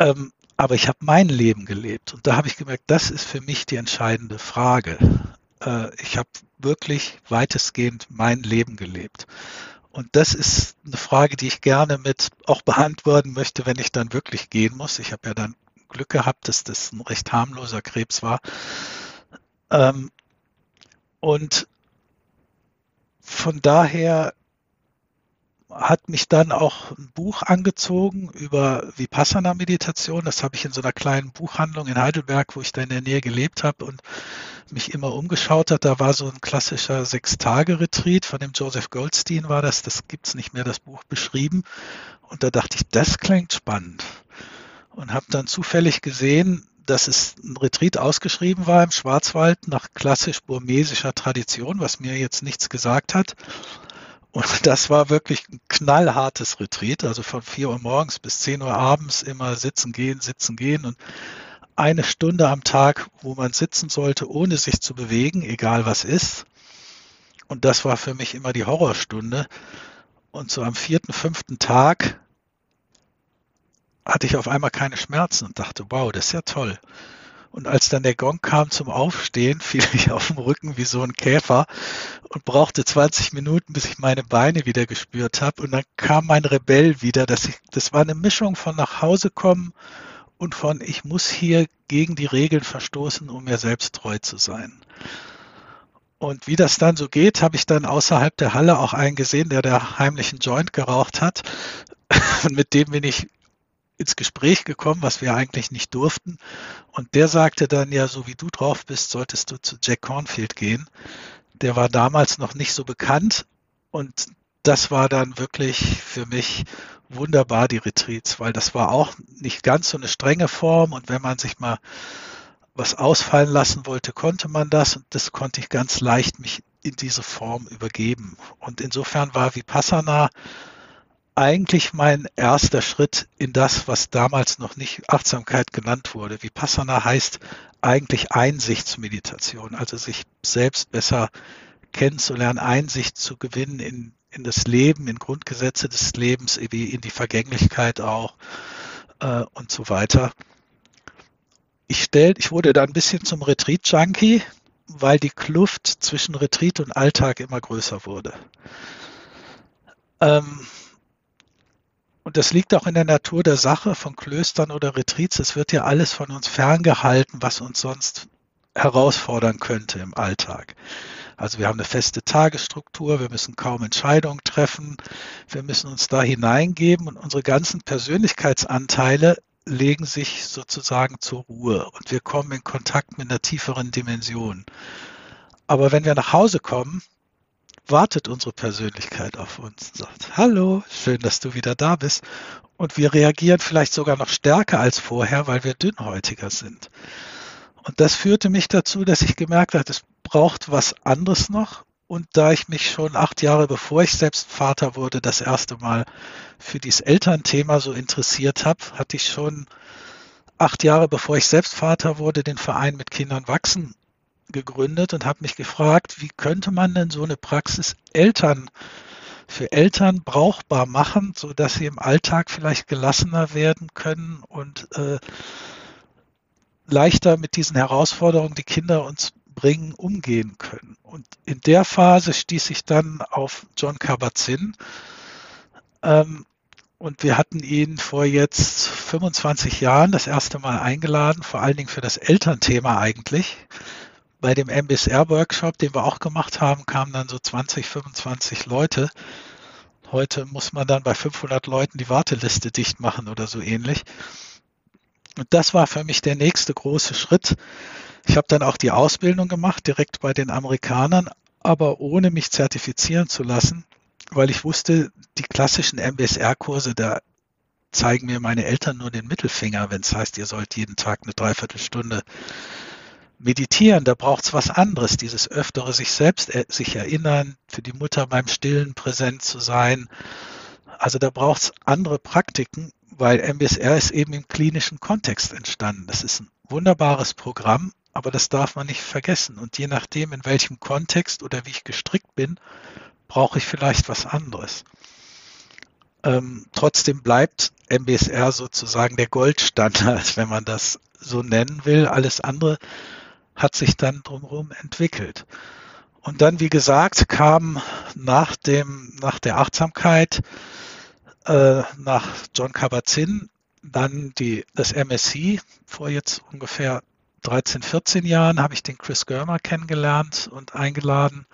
S1: Ähm, aber ich habe mein Leben gelebt und da habe ich gemerkt, das ist für mich die entscheidende Frage. Äh, ich habe wirklich weitestgehend mein Leben gelebt. Und das ist eine Frage, die ich gerne mit auch beantworten möchte, wenn ich dann wirklich gehen muss. Ich habe ja dann Glück gehabt, dass das ein recht harmloser Krebs war. Ähm, und von daher hat mich dann auch ein Buch angezogen über Vipassana-Meditation. Das habe ich in so einer kleinen Buchhandlung in Heidelberg, wo ich da in der Nähe gelebt habe und mich immer umgeschaut hat. Da war so ein klassischer Sechs-Tage-Retreat von dem Joseph Goldstein war das. Das gibt es nicht mehr, das Buch beschrieben. Und da dachte ich, das klingt spannend und habe dann zufällig gesehen, dass es ein Retreat ausgeschrieben war im Schwarzwald nach klassisch burmesischer Tradition, was mir jetzt nichts gesagt hat. Und das war wirklich ein knallhartes Retreat, also von 4 Uhr morgens bis 10 Uhr abends immer sitzen gehen, sitzen gehen und eine Stunde am Tag, wo man sitzen sollte, ohne sich zu bewegen, egal was ist. Und das war für mich immer die Horrorstunde. Und so am vierten, fünften Tag hatte ich auf einmal keine Schmerzen und dachte, wow, das ist ja toll. Und als dann der Gong kam zum Aufstehen, fiel ich auf dem Rücken wie so ein Käfer und brauchte 20 Minuten, bis ich meine Beine wieder gespürt habe. Und dann kam mein Rebell wieder. Ich, das war eine Mischung von nach Hause kommen und von ich muss hier gegen die Regeln verstoßen, um mir selbst treu zu sein. Und wie das dann so geht, habe ich dann außerhalb der Halle auch einen gesehen, der der heimlichen Joint geraucht hat. Und mit dem bin ich ins Gespräch gekommen, was wir eigentlich nicht durften. Und der sagte dann, ja, so wie du drauf bist, solltest du zu Jack Cornfield gehen. Der war damals noch nicht so bekannt und das war dann wirklich für mich wunderbar, die Retreats, weil das war auch nicht ganz so eine strenge Form und wenn man sich mal was ausfallen lassen wollte, konnte man das und das konnte ich ganz leicht mich in diese Form übergeben. Und insofern war Vipassana eigentlich mein erster Schritt in das, was damals noch nicht Achtsamkeit genannt wurde. Vipassana heißt eigentlich Einsichtsmeditation, also sich selbst besser kennenzulernen, Einsicht zu gewinnen in, in das Leben, in Grundgesetze des Lebens, wie in die Vergänglichkeit auch äh, und so weiter. Ich, stell, ich wurde da ein bisschen zum Retreat-Junkie, weil die Kluft zwischen Retreat und Alltag immer größer wurde. Ähm, und das liegt auch in der Natur der Sache von Klöstern oder Retreats. Es wird ja alles von uns ferngehalten, was uns sonst herausfordern könnte im Alltag. Also wir haben eine feste Tagesstruktur, wir müssen kaum Entscheidungen treffen, wir müssen uns da hineingeben und unsere ganzen Persönlichkeitsanteile legen sich sozusagen zur Ruhe und wir kommen in Kontakt mit einer tieferen Dimension. Aber wenn wir nach Hause kommen, wartet unsere Persönlichkeit auf uns und sagt, hallo, schön, dass du wieder da bist. Und wir reagieren vielleicht sogar noch stärker als vorher, weil wir dünnhäutiger sind. Und das führte mich dazu, dass ich gemerkt habe, es braucht was anderes noch. Und da ich mich schon acht Jahre bevor ich selbst Vater wurde, das erste Mal für dieses Elternthema so interessiert habe, hatte ich schon acht Jahre bevor ich selbst Vater wurde, den Verein mit Kindern wachsen gegründet und habe mich gefragt, wie könnte man denn so eine Praxis Eltern für Eltern brauchbar machen, so dass sie im Alltag vielleicht gelassener werden können und äh, leichter mit diesen Herausforderungen, die Kinder uns bringen, umgehen können. Und in der Phase stieß ich dann auf John Kabat-Zinn. Ähm, und wir hatten ihn vor jetzt 25 Jahren das erste Mal eingeladen, vor allen Dingen für das Elternthema eigentlich bei dem MBSR-Workshop, den wir auch gemacht haben, kamen dann so 20, 25 Leute. Heute muss man dann bei 500 Leuten die Warteliste dicht machen oder so ähnlich. Und das war für mich der nächste große Schritt. Ich habe dann auch die Ausbildung gemacht, direkt bei den Amerikanern, aber ohne mich zertifizieren zu lassen, weil ich wusste, die klassischen MBSR-Kurse, da zeigen mir meine Eltern nur den Mittelfinger, wenn es heißt, ihr sollt jeden Tag eine Dreiviertelstunde Meditieren, da braucht es was anderes, dieses öftere sich selbst er, sich erinnern, für die Mutter beim Stillen präsent zu sein. Also da braucht es andere Praktiken, weil MBSR ist eben im klinischen Kontext entstanden. Das ist ein wunderbares Programm, aber das darf man nicht vergessen. Und je nachdem, in welchem Kontext oder wie ich gestrickt bin, brauche ich vielleicht was anderes. Ähm, trotzdem bleibt MBSR sozusagen der Goldstandard, wenn man das so nennen will. Alles andere hat sich dann drumherum entwickelt. Und dann, wie gesagt, kam nach dem, nach der Achtsamkeit, äh, nach John Kabat-Zinn, dann die, das MSC. Vor jetzt ungefähr 13, 14 Jahren habe ich den Chris Germer kennengelernt und eingeladen.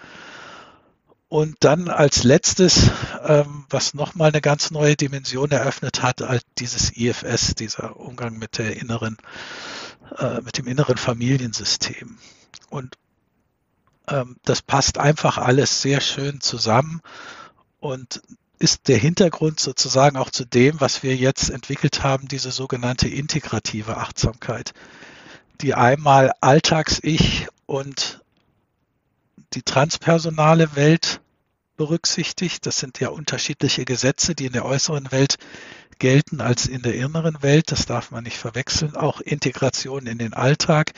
S1: Und dann als letztes, ähm, was nochmal eine ganz neue Dimension eröffnet hat, als dieses IFS, dieser Umgang mit der inneren äh, mit dem inneren Familiensystem. Und ähm, das passt einfach alles sehr schön zusammen und ist der Hintergrund sozusagen auch zu dem, was wir jetzt entwickelt haben, diese sogenannte integrative Achtsamkeit, die einmal Alltags-Ich und die transpersonale Welt berücksichtigt. Das sind ja unterschiedliche Gesetze, die in der äußeren Welt gelten als in der inneren Welt. Das darf man nicht verwechseln. Auch Integration in den Alltag,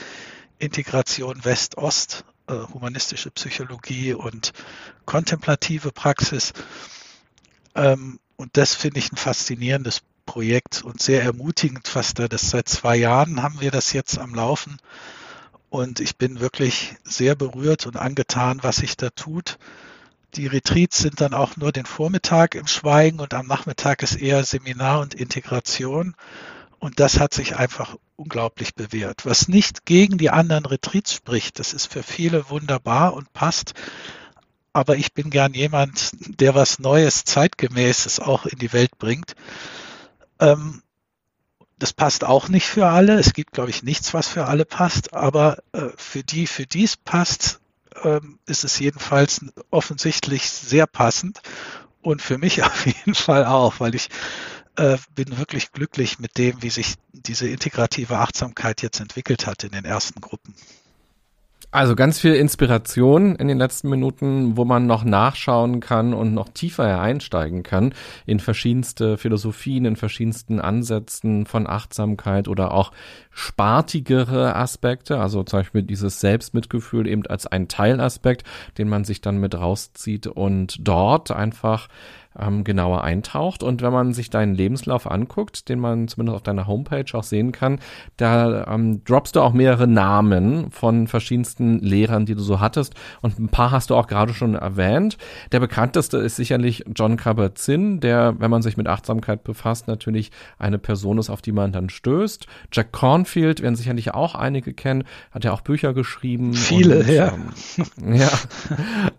S1: Integration West-Ost, äh, humanistische Psychologie und kontemplative Praxis. Ähm, und das finde ich ein faszinierendes Projekt und sehr ermutigend, was da das seit zwei Jahren haben wir das jetzt am Laufen. Und ich bin wirklich sehr berührt und angetan, was sich da tut. Die Retreats sind dann auch nur den Vormittag im Schweigen und am Nachmittag ist eher Seminar und Integration. Und das hat sich einfach unglaublich bewährt. Was nicht gegen die anderen Retreats spricht, das ist für viele wunderbar und passt. Aber ich bin gern jemand, der was Neues, Zeitgemäßes auch in die Welt bringt. Ähm, das passt auch nicht für alle. Es gibt, glaube ich, nichts, was für alle passt. Aber äh, für die, für die es passt, ähm, ist es jedenfalls offensichtlich sehr passend. Und für mich auf jeden Fall auch, weil ich äh, bin wirklich glücklich mit dem, wie sich diese integrative Achtsamkeit jetzt entwickelt hat in den ersten Gruppen.
S3: Also ganz viel Inspiration in den letzten Minuten, wo man noch nachschauen kann und noch tiefer einsteigen kann in verschiedenste Philosophien, in verschiedensten Ansätzen von Achtsamkeit oder auch spartigere Aspekte, also zum Beispiel dieses Selbstmitgefühl eben als ein Teilaspekt, den man sich dann mit rauszieht und dort einfach ähm, genauer eintaucht. Und wenn man sich deinen Lebenslauf anguckt, den man zumindest auf deiner Homepage auch sehen kann, da ähm, droppst du auch mehrere Namen von verschiedensten Lehrern, die du so hattest. Und ein paar hast du auch gerade schon erwähnt. Der bekannteste ist sicherlich John Kabat-Zinn, der, wenn man sich mit Achtsamkeit befasst, natürlich eine Person ist, auf die man dann stößt. Jack Cornfield werden sicherlich auch einige kennen, hat ja auch Bücher geschrieben.
S1: Viele, und, ja.
S3: Ähm, ja.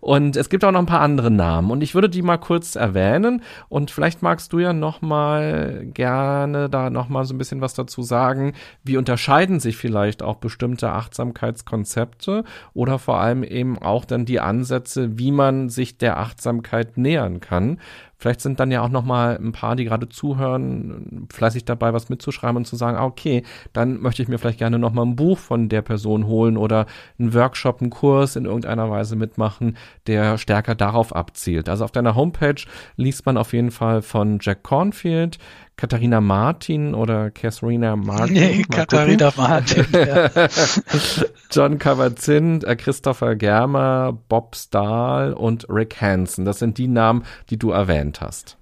S3: Und es gibt auch noch ein paar andere Namen. Und ich würde die mal kurz erwähnen erwähnen. Und vielleicht magst du ja noch mal gerne da noch mal so ein bisschen was dazu sagen. Wie unterscheiden sich vielleicht auch bestimmte Achtsamkeitskonzepte oder vor allem eben auch dann die Ansätze, wie man sich der Achtsamkeit nähern kann? Vielleicht sind dann ja auch noch mal ein paar, die gerade zuhören, fleißig dabei, was mitzuschreiben und zu sagen, ah, okay, dann möchte ich mir vielleicht gerne noch mal ein Buch von der Person holen oder einen Workshop, einen Kurs in irgendeiner Weise mitmachen, der stärker darauf abzielt. Also auf deiner Homepage liest man auf jeden Fall von Jack Cornfield, Katharina Martin oder Katharina Martin.
S1: Nee, Katharina Martin. Ja.
S3: John Kabat-Zinn, äh, Christopher Germer, Bob Stahl und Rick Hansen. Das sind die Namen, die du erwähnt hast.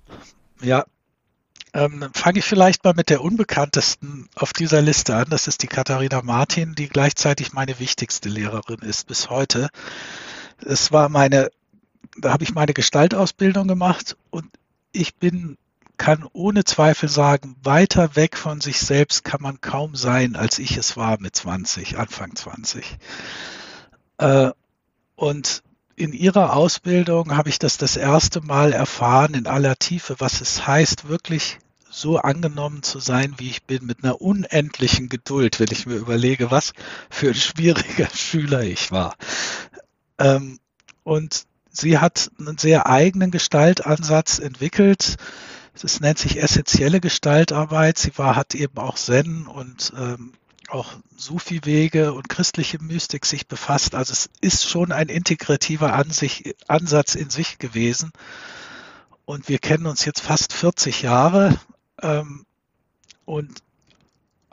S1: Ja. Ähm, Fange ich vielleicht mal mit der unbekanntesten auf dieser Liste an. Das ist die Katharina Martin, die gleichzeitig meine wichtigste Lehrerin ist bis heute. Es war meine, da habe ich meine Gestaltausbildung gemacht und ich bin kann ohne Zweifel sagen, weiter weg von sich selbst kann man kaum sein, als ich es war mit 20, Anfang 20. Äh, und in ihrer Ausbildung habe ich das das erste Mal erfahren in aller Tiefe, was es heißt, wirklich so angenommen zu sein, wie ich bin, mit einer unendlichen Geduld, wenn ich mir überlege, was für ein schwieriger Schüler ich war. Ähm, und sie hat einen sehr eigenen Gestaltansatz entwickelt, es nennt sich essentielle Gestaltarbeit. Sie war, hat eben auch Zen und ähm, auch Sufi-Wege und christliche Mystik sich befasst. Also es ist schon ein integrativer Ansich, Ansatz in sich gewesen. Und wir kennen uns jetzt fast 40 Jahre. Ähm, und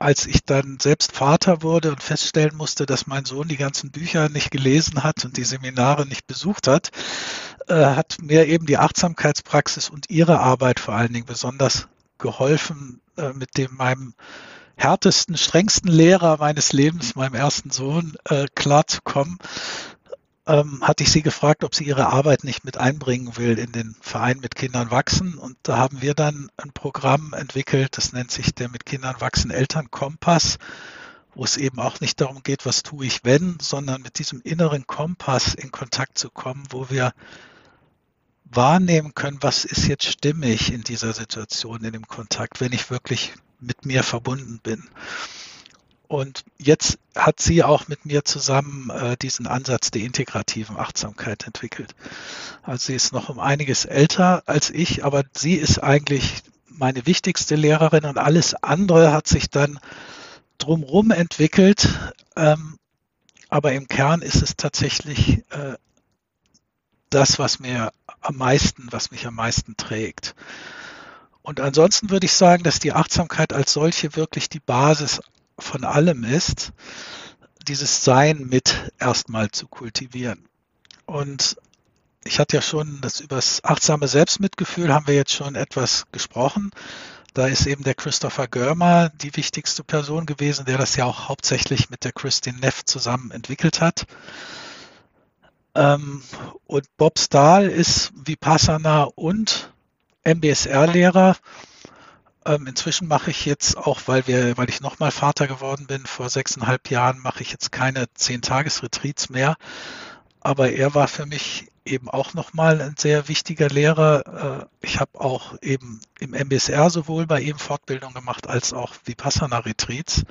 S1: als ich dann selbst Vater wurde und feststellen musste, dass mein Sohn die ganzen Bücher nicht gelesen hat und die Seminare nicht besucht hat, äh, hat mir eben die Achtsamkeitspraxis und ihre Arbeit vor allen Dingen besonders geholfen, äh, mit dem meinem härtesten, strengsten Lehrer meines Lebens, meinem ersten Sohn, äh, klarzukommen ähm, hatte ich sie gefragt, ob sie ihre Arbeit nicht mit einbringen will in den Verein mit Kindern wachsen. Und da haben wir dann ein Programm entwickelt, das nennt sich der mit Kindern wachsen Elternkompass, wo es eben auch nicht darum geht, was tue ich wenn, sondern mit diesem inneren Kompass in Kontakt zu kommen, wo wir wahrnehmen können, was ist jetzt stimmig in dieser Situation, in dem Kontakt, wenn ich wirklich mit mir verbunden bin. Und jetzt hat sie auch mit mir zusammen äh, diesen Ansatz der integrativen Achtsamkeit entwickelt. Also sie ist noch um einiges älter als ich, aber sie ist eigentlich meine wichtigste Lehrerin und alles andere hat sich dann drumherum entwickelt. Ähm, aber im Kern ist es tatsächlich äh, das, was mir am meisten, was mich am meisten trägt. Und ansonsten würde ich sagen, dass die Achtsamkeit als solche wirklich die Basis von allem ist, dieses Sein mit erstmal zu kultivieren. Und ich hatte ja schon das über das achtsame Selbstmitgefühl haben wir jetzt schon etwas gesprochen. Da ist eben der Christopher Görmer die wichtigste Person gewesen, der das ja auch hauptsächlich mit der Christine Neff zusammen entwickelt hat. Ähm, und Bob Stahl ist Vipassana und MBSR-Lehrer. Ähm, inzwischen mache ich jetzt auch, weil wir, weil ich nochmal Vater geworden bin, vor sechseinhalb Jahren mache ich jetzt keine zehn Tages-Retreats mehr. Aber er war für mich eben auch nochmal ein sehr wichtiger Lehrer. Äh, ich habe auch eben im MBSR sowohl bei ihm Fortbildung gemacht als auch Vipassana-Retreats.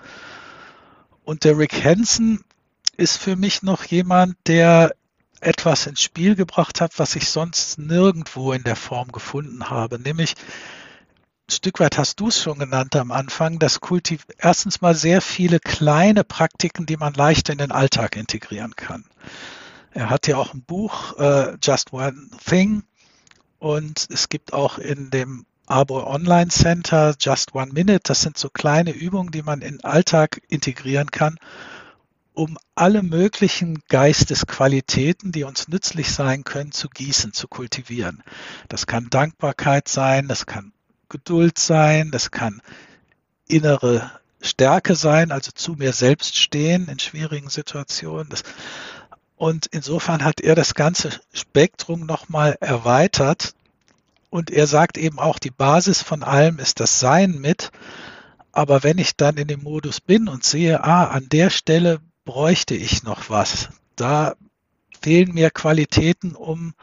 S1: Und der Rick Hansen ist für mich noch jemand, der etwas ins Spiel gebracht hat, was ich sonst nirgendwo in der Form gefunden habe, nämlich Stück weit hast du es schon genannt am Anfang, das Kultiv erstens mal sehr viele kleine Praktiken, die man leicht in den Alltag integrieren kann. Er hat ja auch ein Buch, uh, Just One Thing, und es gibt auch in dem Arbor Online Center Just One Minute. Das sind so kleine Übungen, die man in den Alltag integrieren kann, um alle möglichen Geistesqualitäten, die uns nützlich sein können, zu gießen, zu kultivieren. Das kann Dankbarkeit sein, das kann Geduld sein, das kann innere Stärke sein, also zu mir selbst stehen in schwierigen Situationen. Das, und insofern hat er das ganze Spektrum nochmal erweitert. Und er sagt eben auch, die Basis von allem ist das Sein mit. Aber wenn ich dann in dem Modus bin und sehe, ah, an der Stelle bräuchte ich noch was, da fehlen mir Qualitäten, um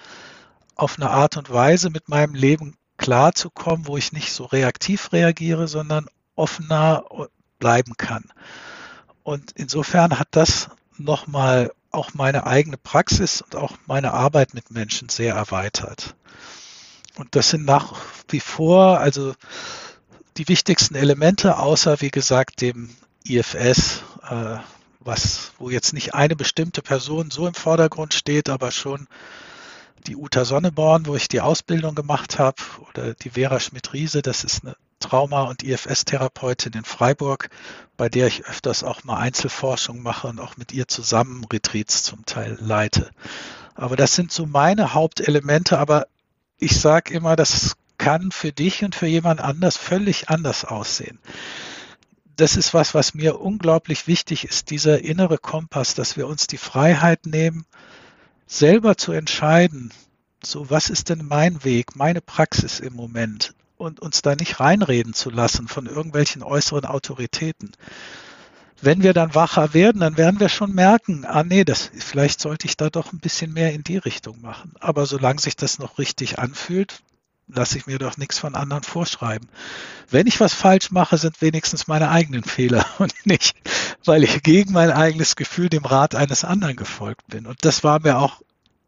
S1: auf eine Art und Weise mit meinem Leben klarzukommen, wo ich nicht so reaktiv reagiere, sondern offener bleiben kann. Und insofern hat das nochmal auch meine eigene Praxis und auch meine Arbeit mit Menschen sehr erweitert. Und das sind nach wie vor also die wichtigsten Elemente, außer wie gesagt dem IFS, äh, was, wo jetzt nicht eine bestimmte Person so im Vordergrund steht, aber schon die Uta Sonneborn, wo ich die Ausbildung gemacht habe, oder die Vera Schmidt-Riese, das ist eine Trauma- und IFS-Therapeutin in Freiburg, bei der ich öfters auch mal Einzelforschung mache und auch mit ihr zusammen Retreats zum Teil leite. Aber das sind so meine Hauptelemente, aber ich sage immer, das kann für dich und für jemand anders völlig anders aussehen. Das ist was, was mir unglaublich wichtig ist, dieser innere Kompass, dass wir uns die Freiheit nehmen, selber zu entscheiden, so was ist denn mein Weg, meine Praxis im Moment und uns da nicht reinreden zu lassen von irgendwelchen äußeren Autoritäten. Wenn wir dann wacher werden, dann werden wir schon merken, ah nee, das, vielleicht sollte ich da doch ein bisschen mehr in die Richtung machen. Aber solange sich das noch richtig anfühlt, lasse ich mir doch nichts von anderen vorschreiben. Wenn ich was falsch mache, sind wenigstens meine eigenen Fehler und nicht, weil ich gegen mein eigenes Gefühl dem Rat eines anderen gefolgt bin. Und das war mir auch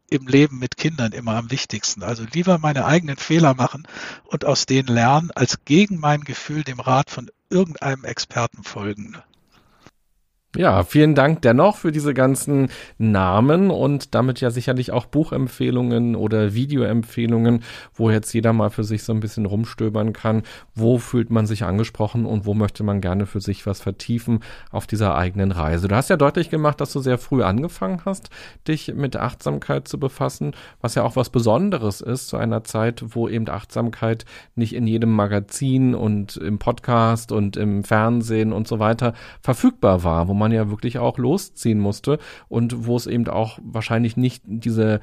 S1: im Leben mit Kindern immer am wichtigsten. Also lieber meine eigenen Fehler machen und aus denen lernen, als gegen mein Gefühl dem Rat von irgendeinem Experten folgen.
S3: Ja, vielen Dank dennoch für diese ganzen Namen und damit ja sicherlich auch Buchempfehlungen oder Videoempfehlungen, wo jetzt jeder mal für sich so ein bisschen rumstöbern kann. Wo fühlt man sich angesprochen und wo möchte man gerne für sich was vertiefen auf dieser eigenen Reise? Du hast ja deutlich gemacht, dass du sehr früh angefangen hast, dich mit Achtsamkeit zu befassen, was ja auch was Besonderes ist zu einer Zeit, wo eben Achtsamkeit nicht in jedem Magazin und im Podcast und im Fernsehen und so weiter verfügbar war, wo man ja wirklich auch losziehen musste und wo es eben auch wahrscheinlich nicht diese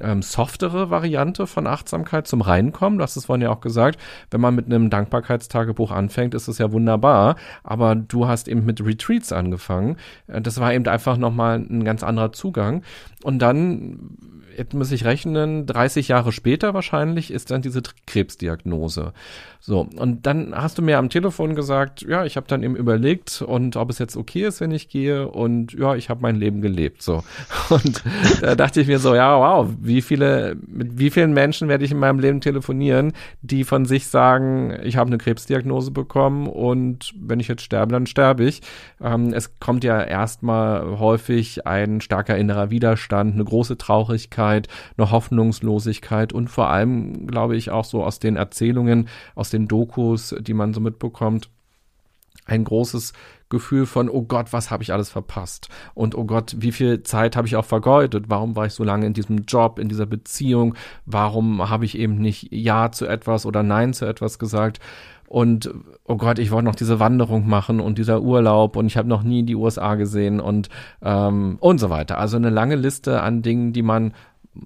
S3: ähm, softere Variante von Achtsamkeit zum Reinkommen. Hast es vorhin ja auch gesagt, wenn man mit einem Dankbarkeitstagebuch anfängt, ist es ja wunderbar. Aber du hast eben mit Retreats angefangen. Äh, das war eben einfach nochmal ein ganz anderer Zugang. Und dann jetzt muss ich rechnen, 30 Jahre später wahrscheinlich ist dann diese Krebsdiagnose. So, und dann hast du mir am Telefon gesagt, ja, ich habe dann eben überlegt und ob es jetzt okay ist, wenn ich gehe und ja, ich habe mein Leben gelebt. So. Und da dachte ich mir so, ja, wow, wie viele, mit wie vielen Menschen werde ich in meinem Leben telefonieren, die von sich sagen, ich habe eine Krebsdiagnose bekommen und wenn ich jetzt sterbe, dann sterbe ich. Ähm, es kommt ja erstmal häufig ein starker innerer Widerstand, eine große Traurigkeit, eine Hoffnungslosigkeit und vor allem, glaube ich, auch so aus den Erzählungen, aus den den Dokus, die man so mitbekommt, ein großes Gefühl von, oh Gott, was habe ich alles verpasst? Und oh Gott, wie viel Zeit habe ich auch vergeudet? Warum war ich so lange in diesem Job, in dieser Beziehung? Warum habe ich eben nicht Ja zu etwas oder Nein zu etwas gesagt? Und oh Gott, ich wollte noch diese Wanderung machen und dieser Urlaub und ich habe noch nie die USA gesehen und ähm, und so weiter. Also eine lange Liste an Dingen, die man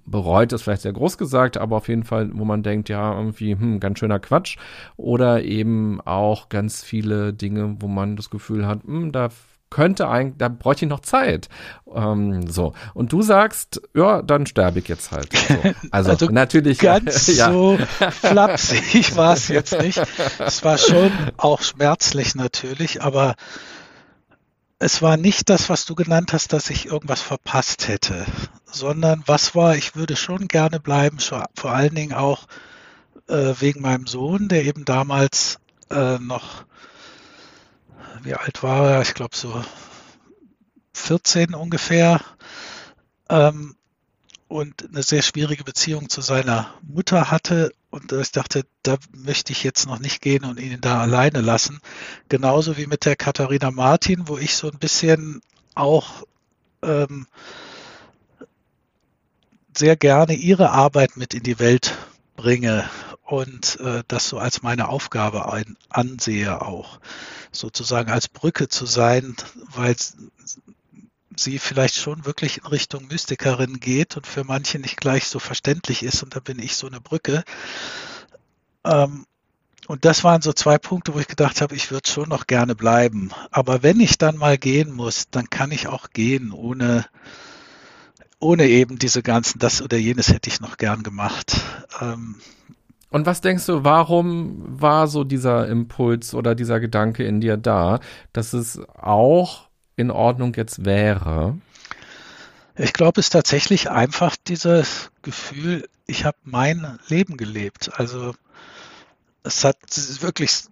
S3: bereut ist vielleicht sehr groß gesagt, aber auf jeden Fall, wo man denkt, ja, irgendwie, hm, ganz schöner Quatsch. Oder eben auch ganz viele Dinge, wo man das Gefühl hat, hm, da könnte eigentlich, da bräuchte ich noch Zeit. Ähm, so. Und du sagst, ja, dann sterbe ich jetzt halt. So. Also, also, natürlich.
S1: Ganz ja. so flapsig war es jetzt nicht. Es war schon auch schmerzlich natürlich, aber es war nicht das, was du genannt hast, dass ich irgendwas verpasst hätte, sondern was war, ich würde schon gerne bleiben, vor allen Dingen auch äh, wegen meinem Sohn, der eben damals äh, noch, wie alt war er? Ich glaube so 14 ungefähr. Ähm, und eine sehr schwierige Beziehung zu seiner Mutter hatte. Und ich dachte, da möchte ich jetzt noch nicht gehen und ihn da alleine lassen. Genauso wie mit der Katharina Martin, wo ich so ein bisschen auch ähm, sehr gerne ihre Arbeit mit in die Welt bringe und äh, das so als meine Aufgabe ein, ansehe auch, sozusagen als Brücke zu sein, weil sie vielleicht schon wirklich in Richtung Mystikerin geht und für manche nicht gleich so verständlich ist. Und da bin ich so eine Brücke. Ähm, und das waren so zwei Punkte, wo ich gedacht habe, ich würde schon noch gerne bleiben. Aber wenn ich dann mal gehen muss, dann kann ich auch gehen, ohne, ohne eben diese ganzen, das oder jenes hätte ich noch gern gemacht. Ähm,
S3: und was denkst du, warum war so dieser Impuls oder dieser Gedanke in dir da, dass es auch in Ordnung jetzt wäre?
S1: Ich glaube, es ist tatsächlich einfach dieses Gefühl, ich habe mein Leben gelebt. Also es hat wirklich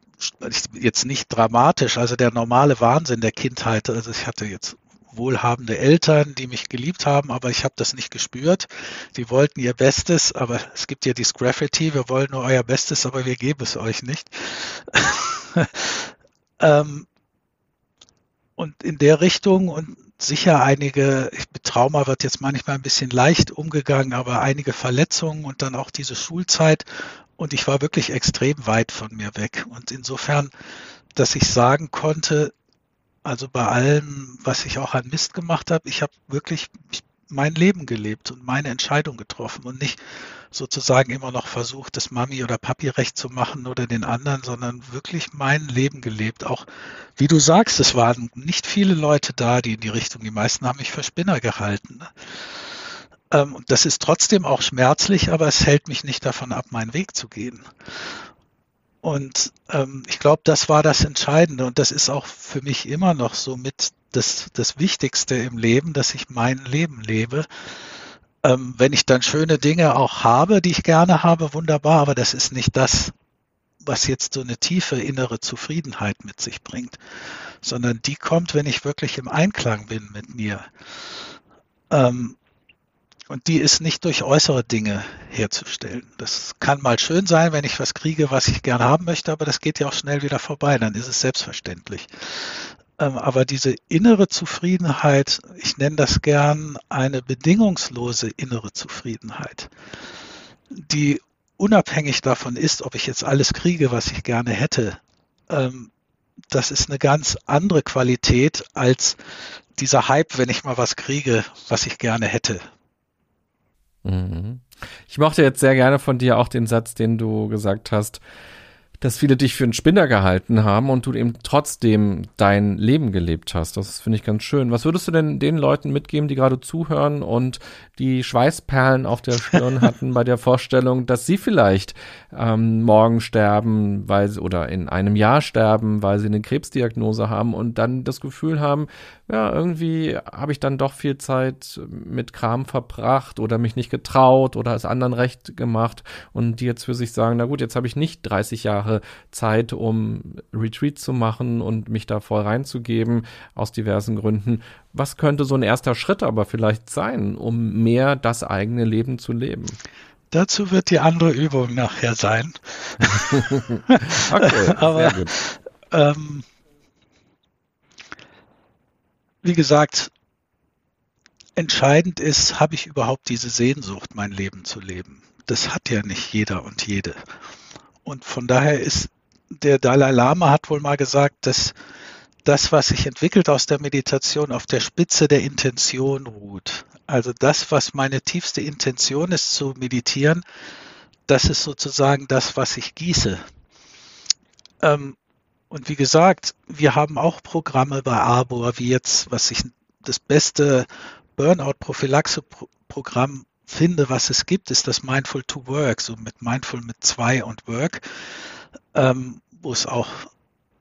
S1: jetzt nicht dramatisch, also der normale Wahnsinn der Kindheit. Also ich hatte jetzt wohlhabende Eltern, die mich geliebt haben, aber ich habe das nicht gespürt. Die wollten ihr Bestes, aber es gibt ja dieses Graffiti, wir wollen nur euer Bestes, aber wir geben es euch nicht. ähm, und in der Richtung und sicher einige, mit Trauma wird jetzt manchmal ein bisschen leicht umgegangen, aber einige Verletzungen und dann auch diese Schulzeit. Und ich war wirklich extrem weit von mir weg. Und insofern, dass ich sagen konnte, also bei allem, was ich auch an Mist gemacht habe, ich habe wirklich mein Leben gelebt und meine Entscheidung getroffen und nicht sozusagen immer noch versucht, das Mami oder Papi recht zu machen oder den anderen, sondern wirklich mein Leben gelebt. Auch wie du sagst, es waren nicht viele Leute da, die in die Richtung, die meisten haben mich für Spinner gehalten. Ne? Ähm, das ist trotzdem auch schmerzlich, aber es hält mich nicht davon ab, meinen Weg zu gehen. Und ähm, ich glaube, das war das Entscheidende und das ist auch für mich immer noch so mit das, das Wichtigste im Leben, dass ich mein Leben lebe. Ähm, wenn ich dann schöne Dinge auch habe, die ich gerne habe, wunderbar, aber das ist nicht das, was jetzt so eine tiefe innere Zufriedenheit mit sich bringt, sondern die kommt, wenn ich wirklich im Einklang bin mit mir. Ähm, und die ist nicht durch äußere Dinge herzustellen. Das kann mal schön sein, wenn ich was kriege, was ich gerne haben möchte, aber das geht ja auch schnell wieder vorbei, dann ist es selbstverständlich. Ähm, aber diese innere Zufriedenheit, ich nenne das gern eine bedingungslose innere Zufriedenheit, die unabhängig davon ist, ob ich jetzt alles kriege, was ich gerne hätte, ähm, das ist eine ganz andere Qualität als dieser Hype, wenn ich mal was kriege, was ich gerne hätte.
S3: Mhm. Ich mochte jetzt sehr gerne von dir auch den Satz, den du gesagt hast, dass viele dich für einen Spinner gehalten haben und du eben trotzdem dein Leben gelebt hast. Das finde ich ganz schön. Was würdest du denn den Leuten mitgeben, die gerade zuhören und die Schweißperlen auf der Stirn hatten bei der Vorstellung, dass sie vielleicht ähm, morgen sterben, weil sie oder in einem Jahr sterben, weil sie eine Krebsdiagnose haben und dann das Gefühl haben, ja, irgendwie habe ich dann doch viel Zeit mit Kram verbracht oder mich nicht getraut oder es anderen recht gemacht und die jetzt für sich sagen, na gut, jetzt habe ich nicht 30 Jahre Zeit, um Retreat zu machen und mich da voll reinzugeben aus diversen Gründen. Was könnte so ein erster Schritt aber vielleicht sein, um mehr das eigene Leben zu leben?
S1: Dazu wird die andere Übung nachher sein.
S3: okay,
S1: aber. Ähm, wie gesagt, entscheidend ist, habe ich überhaupt diese Sehnsucht, mein Leben zu leben? Das hat ja nicht jeder und jede. Und von daher ist der Dalai Lama hat wohl mal gesagt, dass das, was sich entwickelt aus der Meditation, auf der Spitze der Intention ruht. Also das, was meine tiefste Intention ist zu meditieren, das ist sozusagen das, was ich gieße. Ähm, und wie gesagt, wir haben auch Programme bei Arbor, wie jetzt, was ich das beste Burnout-Prophylaxe-Programm finde, was es gibt, ist das Mindful to Work, so mit Mindful mit zwei und Work, ähm, wo es auch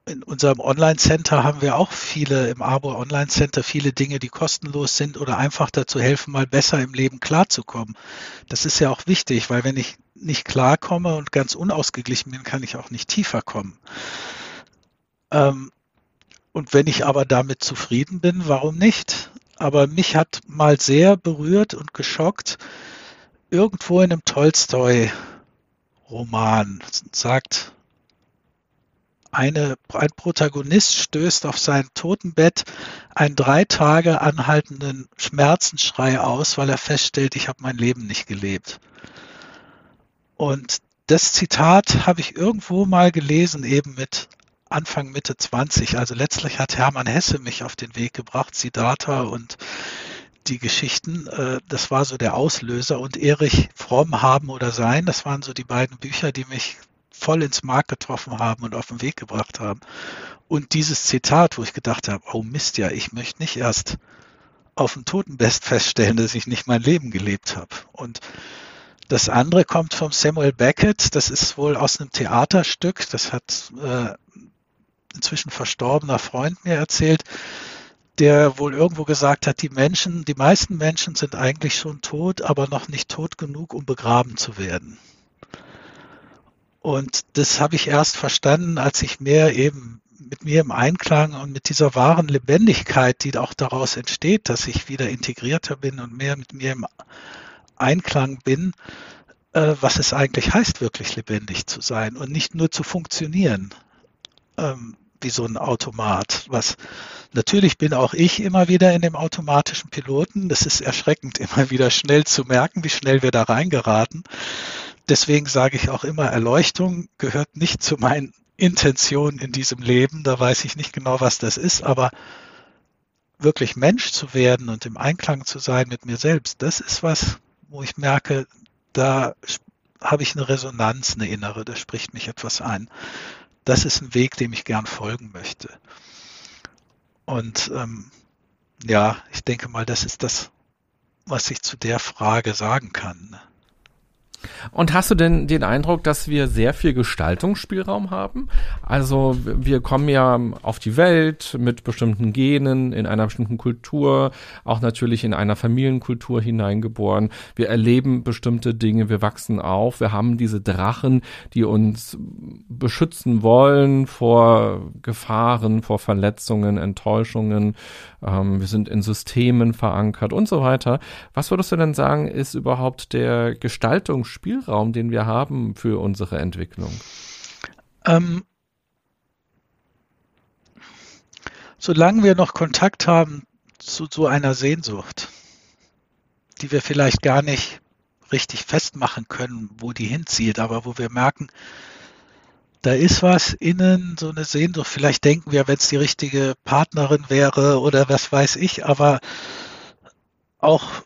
S1: in unserem Online-Center haben wir auch viele, im Arbor Online-Center, viele Dinge, die kostenlos sind oder einfach dazu helfen, mal besser im Leben klarzukommen. Das ist ja auch wichtig, weil wenn ich nicht klarkomme und ganz unausgeglichen bin, kann ich auch nicht tiefer kommen. Ähm, und wenn ich aber damit zufrieden bin, warum nicht? Aber mich hat mal sehr berührt und geschockt, irgendwo in einem Tolstoi-Roman sagt eine, ein Protagonist stößt auf sein Totenbett einen drei Tage anhaltenden Schmerzensschrei aus, weil er feststellt, ich habe mein Leben nicht gelebt. Und das Zitat habe ich irgendwo mal gelesen, eben mit Anfang, Mitte 20. Also letztlich hat Hermann Hesse mich auf den Weg gebracht, Siddhartha und die Geschichten. Äh, das war so der Auslöser. Und Erich Fromm haben oder sein, das waren so die beiden Bücher, die mich voll ins Mark getroffen haben und auf den Weg gebracht haben. Und dieses Zitat, wo ich gedacht habe, oh Mist, ja, ich möchte nicht erst auf dem Totenbest feststellen, dass ich nicht mein Leben gelebt habe. Und das andere kommt vom Samuel Beckett, das ist wohl aus einem Theaterstück, das hat äh, inzwischen verstorbener Freund mir erzählt, der wohl irgendwo gesagt hat, die Menschen, die meisten Menschen sind eigentlich schon tot, aber noch nicht tot genug, um begraben zu werden. Und das habe ich erst verstanden, als ich mehr eben mit mir im Einklang und mit dieser wahren Lebendigkeit, die auch daraus entsteht, dass ich wieder integrierter bin und mehr mit mir im Einklang bin, äh, was es eigentlich heißt, wirklich lebendig zu sein und nicht nur zu funktionieren. Ähm, wie so ein Automat. Was natürlich bin auch ich immer wieder in dem automatischen Piloten. Das ist erschreckend, immer wieder schnell zu merken, wie schnell wir da reingeraten. Deswegen sage ich auch immer, Erleuchtung gehört nicht zu meinen Intentionen in diesem Leben. Da weiß ich nicht genau, was das ist, aber wirklich Mensch zu werden und im Einklang zu sein mit mir selbst, das ist was, wo ich merke, da habe ich eine Resonanz, eine innere, da spricht mich etwas ein das ist ein Weg, dem ich gern folgen möchte. Und ähm, ja, ich denke mal, das ist das, was ich zu der Frage sagen kann.
S3: Und hast du denn den Eindruck, dass wir sehr viel Gestaltungsspielraum haben? Also wir kommen ja auf die Welt mit bestimmten Genen, in einer bestimmten Kultur, auch natürlich in einer Familienkultur hineingeboren. Wir erleben bestimmte Dinge, wir wachsen auf, wir haben diese Drachen, die uns beschützen wollen vor Gefahren, vor Verletzungen, Enttäuschungen. Ähm, wir sind in Systemen verankert und so weiter. Was würdest du denn sagen, ist überhaupt der Gestaltungsspielraum? Spielraum, den wir haben für unsere Entwicklung? Ähm,
S1: solange wir noch Kontakt haben zu so einer Sehnsucht, die wir vielleicht gar nicht richtig festmachen können, wo die hinzielt, aber wo wir merken, da ist was innen, so eine Sehnsucht. Vielleicht denken wir, wenn es die richtige Partnerin wäre oder was weiß ich, aber auch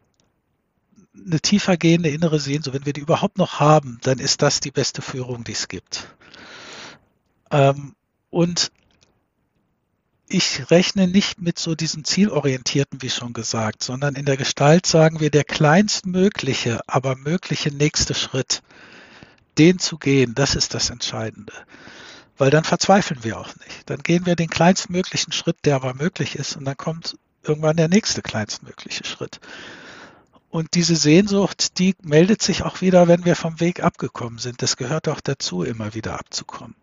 S1: eine tiefer gehende innere Sehnsucht, wenn wir die überhaupt noch haben, dann ist das die beste Führung, die es gibt. Ähm, und ich rechne nicht mit so diesem zielorientierten, wie schon gesagt, sondern in der Gestalt sagen wir, der kleinstmögliche, aber mögliche nächste Schritt, den zu gehen, das ist das Entscheidende. Weil dann verzweifeln wir auch nicht. Dann gehen wir den kleinstmöglichen Schritt, der aber möglich ist, und dann kommt irgendwann der nächste kleinstmögliche Schritt. Und diese Sehnsucht, die meldet sich auch wieder, wenn wir vom Weg abgekommen sind. Das gehört auch dazu, immer wieder abzukommen.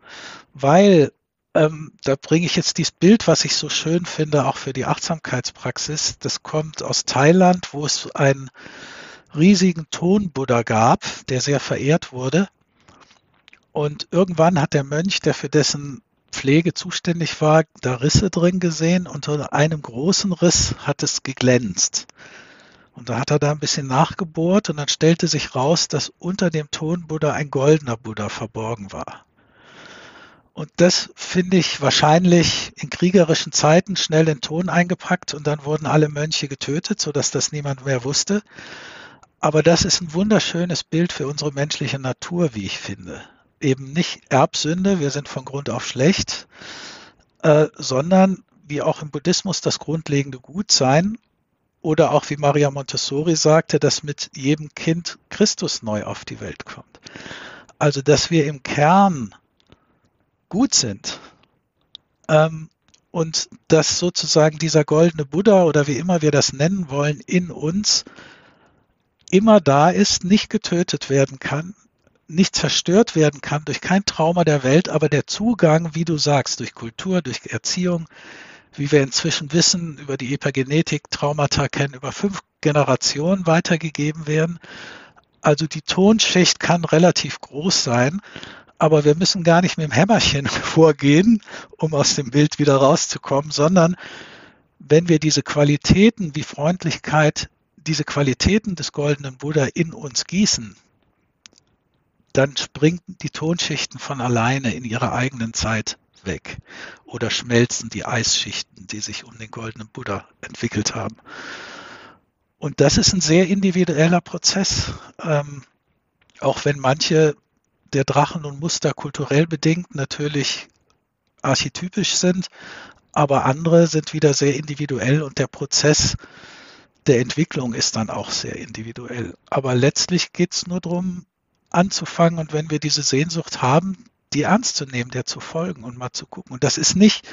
S1: Weil, ähm, da bringe ich jetzt dieses Bild, was ich so schön finde, auch für die Achtsamkeitspraxis. Das kommt aus Thailand, wo es einen riesigen Tonbuddha gab, der sehr verehrt wurde. Und irgendwann hat der Mönch, der für dessen Pflege zuständig war, da Risse drin gesehen. Unter einem großen Riss hat es geglänzt. Und da hat er da ein bisschen nachgebohrt und dann stellte sich raus, dass unter dem Tonbuddha ein goldener Buddha verborgen war. Und das finde ich wahrscheinlich in kriegerischen Zeiten schnell in Ton eingepackt und dann wurden alle Mönche getötet, sodass das niemand mehr wusste. Aber das ist ein wunderschönes Bild für unsere menschliche Natur, wie ich finde. Eben nicht Erbsünde, wir sind von Grund auf schlecht, äh, sondern wie auch im Buddhismus das grundlegende Gutsein oder auch wie Maria Montessori sagte, dass mit jedem Kind Christus neu auf die Welt kommt. Also dass wir im Kern gut sind. Ähm, und dass sozusagen dieser goldene Buddha oder wie immer wir das nennen wollen, in uns immer da ist, nicht getötet werden kann, nicht zerstört werden kann durch kein Trauma der Welt, aber der Zugang, wie du sagst, durch Kultur, durch Erziehung, wie wir inzwischen wissen, über die Epigenetik Traumata kennen, über fünf Generationen weitergegeben werden. Also die Tonschicht kann relativ groß sein, aber wir müssen gar nicht mit dem Hämmerchen vorgehen, um aus dem Bild wieder rauszukommen, sondern wenn wir diese Qualitäten wie Freundlichkeit, diese Qualitäten des goldenen Buddha in uns gießen, dann springen die Tonschichten von alleine in ihrer eigenen Zeit weg oder schmelzen die Eisschichten, die sich um den goldenen Buddha entwickelt haben. Und das ist ein sehr individueller Prozess, ähm, auch wenn manche der Drachen und Muster kulturell bedingt natürlich archetypisch sind, aber andere sind wieder sehr individuell und der Prozess der Entwicklung ist dann auch sehr individuell. Aber letztlich geht es nur darum, anzufangen und wenn wir diese Sehnsucht haben, die ernst zu nehmen, der zu folgen und mal zu gucken. Und das ist nicht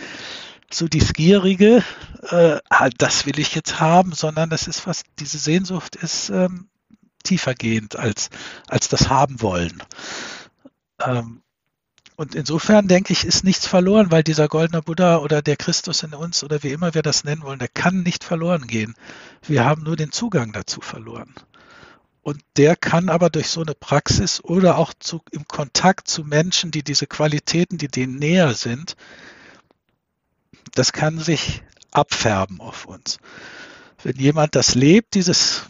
S1: so die Gierige, äh, das will ich jetzt haben, sondern das ist was, diese Sehnsucht ist ähm, tiefergehend als, als das haben wollen. Ähm, und insofern denke ich, ist nichts verloren, weil dieser goldene Buddha oder der Christus in uns oder wie immer wir das nennen wollen, der kann nicht verloren gehen. Wir haben nur den Zugang dazu verloren. Und der kann aber durch so eine Praxis oder auch zu, im Kontakt zu Menschen, die diese Qualitäten, die denen näher sind, das kann sich abfärben auf uns. Wenn jemand das lebt, dieses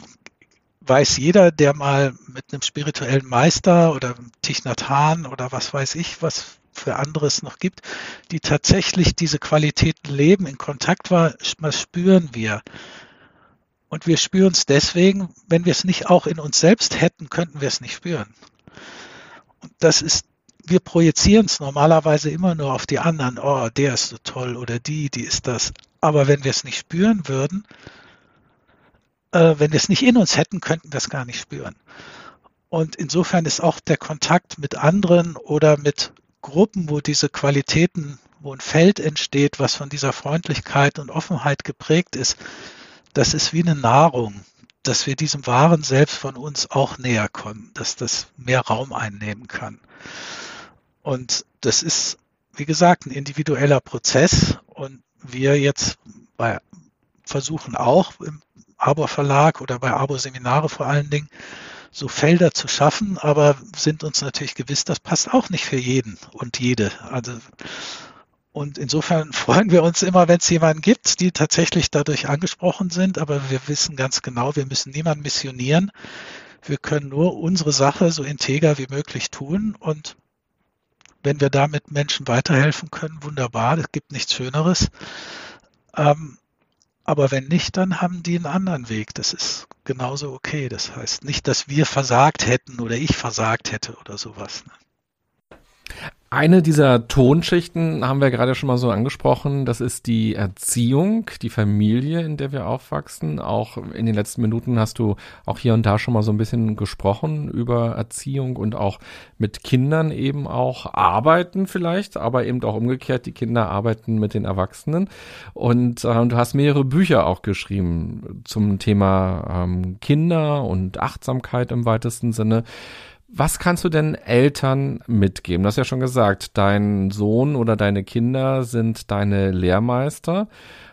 S1: weiß jeder, der mal mit einem spirituellen Meister oder Thich Nhat Hanh oder was weiß ich, was für anderes noch gibt, die tatsächlich diese Qualitäten leben, in Kontakt war, spüren wir. Und wir spüren es deswegen, wenn wir es nicht auch in uns selbst hätten, könnten wir es nicht spüren. Und das ist, wir projizieren es normalerweise immer nur auf die anderen. Oh, der ist so toll oder die, die ist das. Aber wenn wir es nicht spüren würden, äh, wenn wir es nicht in uns hätten, könnten wir es gar nicht spüren. Und insofern ist auch der Kontakt mit anderen oder mit Gruppen, wo diese Qualitäten, wo ein Feld entsteht, was von dieser Freundlichkeit und Offenheit geprägt ist, das ist wie eine Nahrung, dass wir diesem wahren Selbst von uns auch näher kommen, dass das mehr Raum einnehmen kann. Und das ist, wie gesagt, ein individueller Prozess und wir jetzt bei, versuchen auch im Abo Verlag oder bei Abo Seminare vor allen Dingen so Felder zu schaffen, aber sind uns natürlich gewiss, das passt auch nicht für jeden und jede. Also und insofern freuen wir uns immer, wenn es jemanden gibt, die tatsächlich dadurch angesprochen sind, aber wir wissen ganz genau, wir müssen niemanden missionieren. Wir können nur unsere Sache so integer wie möglich tun und wenn wir damit Menschen weiterhelfen können, wunderbar, es gibt nichts Schöneres. Ähm, aber wenn nicht, dann haben die einen anderen Weg. Das ist genauso okay. Das heißt nicht, dass wir versagt hätten oder ich versagt hätte oder sowas. Ne?
S3: Eine dieser Tonschichten haben wir gerade schon mal so angesprochen. Das ist die Erziehung, die Familie, in der wir aufwachsen. Auch in den letzten Minuten hast du auch hier und da schon mal so ein bisschen gesprochen über Erziehung und auch mit Kindern eben auch arbeiten vielleicht, aber eben auch umgekehrt, die Kinder arbeiten mit den Erwachsenen. Und äh, du hast mehrere Bücher auch geschrieben zum Thema ähm, Kinder und Achtsamkeit im weitesten Sinne. Was kannst du denn Eltern mitgeben? Du hast ja schon gesagt, dein Sohn oder deine Kinder sind deine Lehrmeister.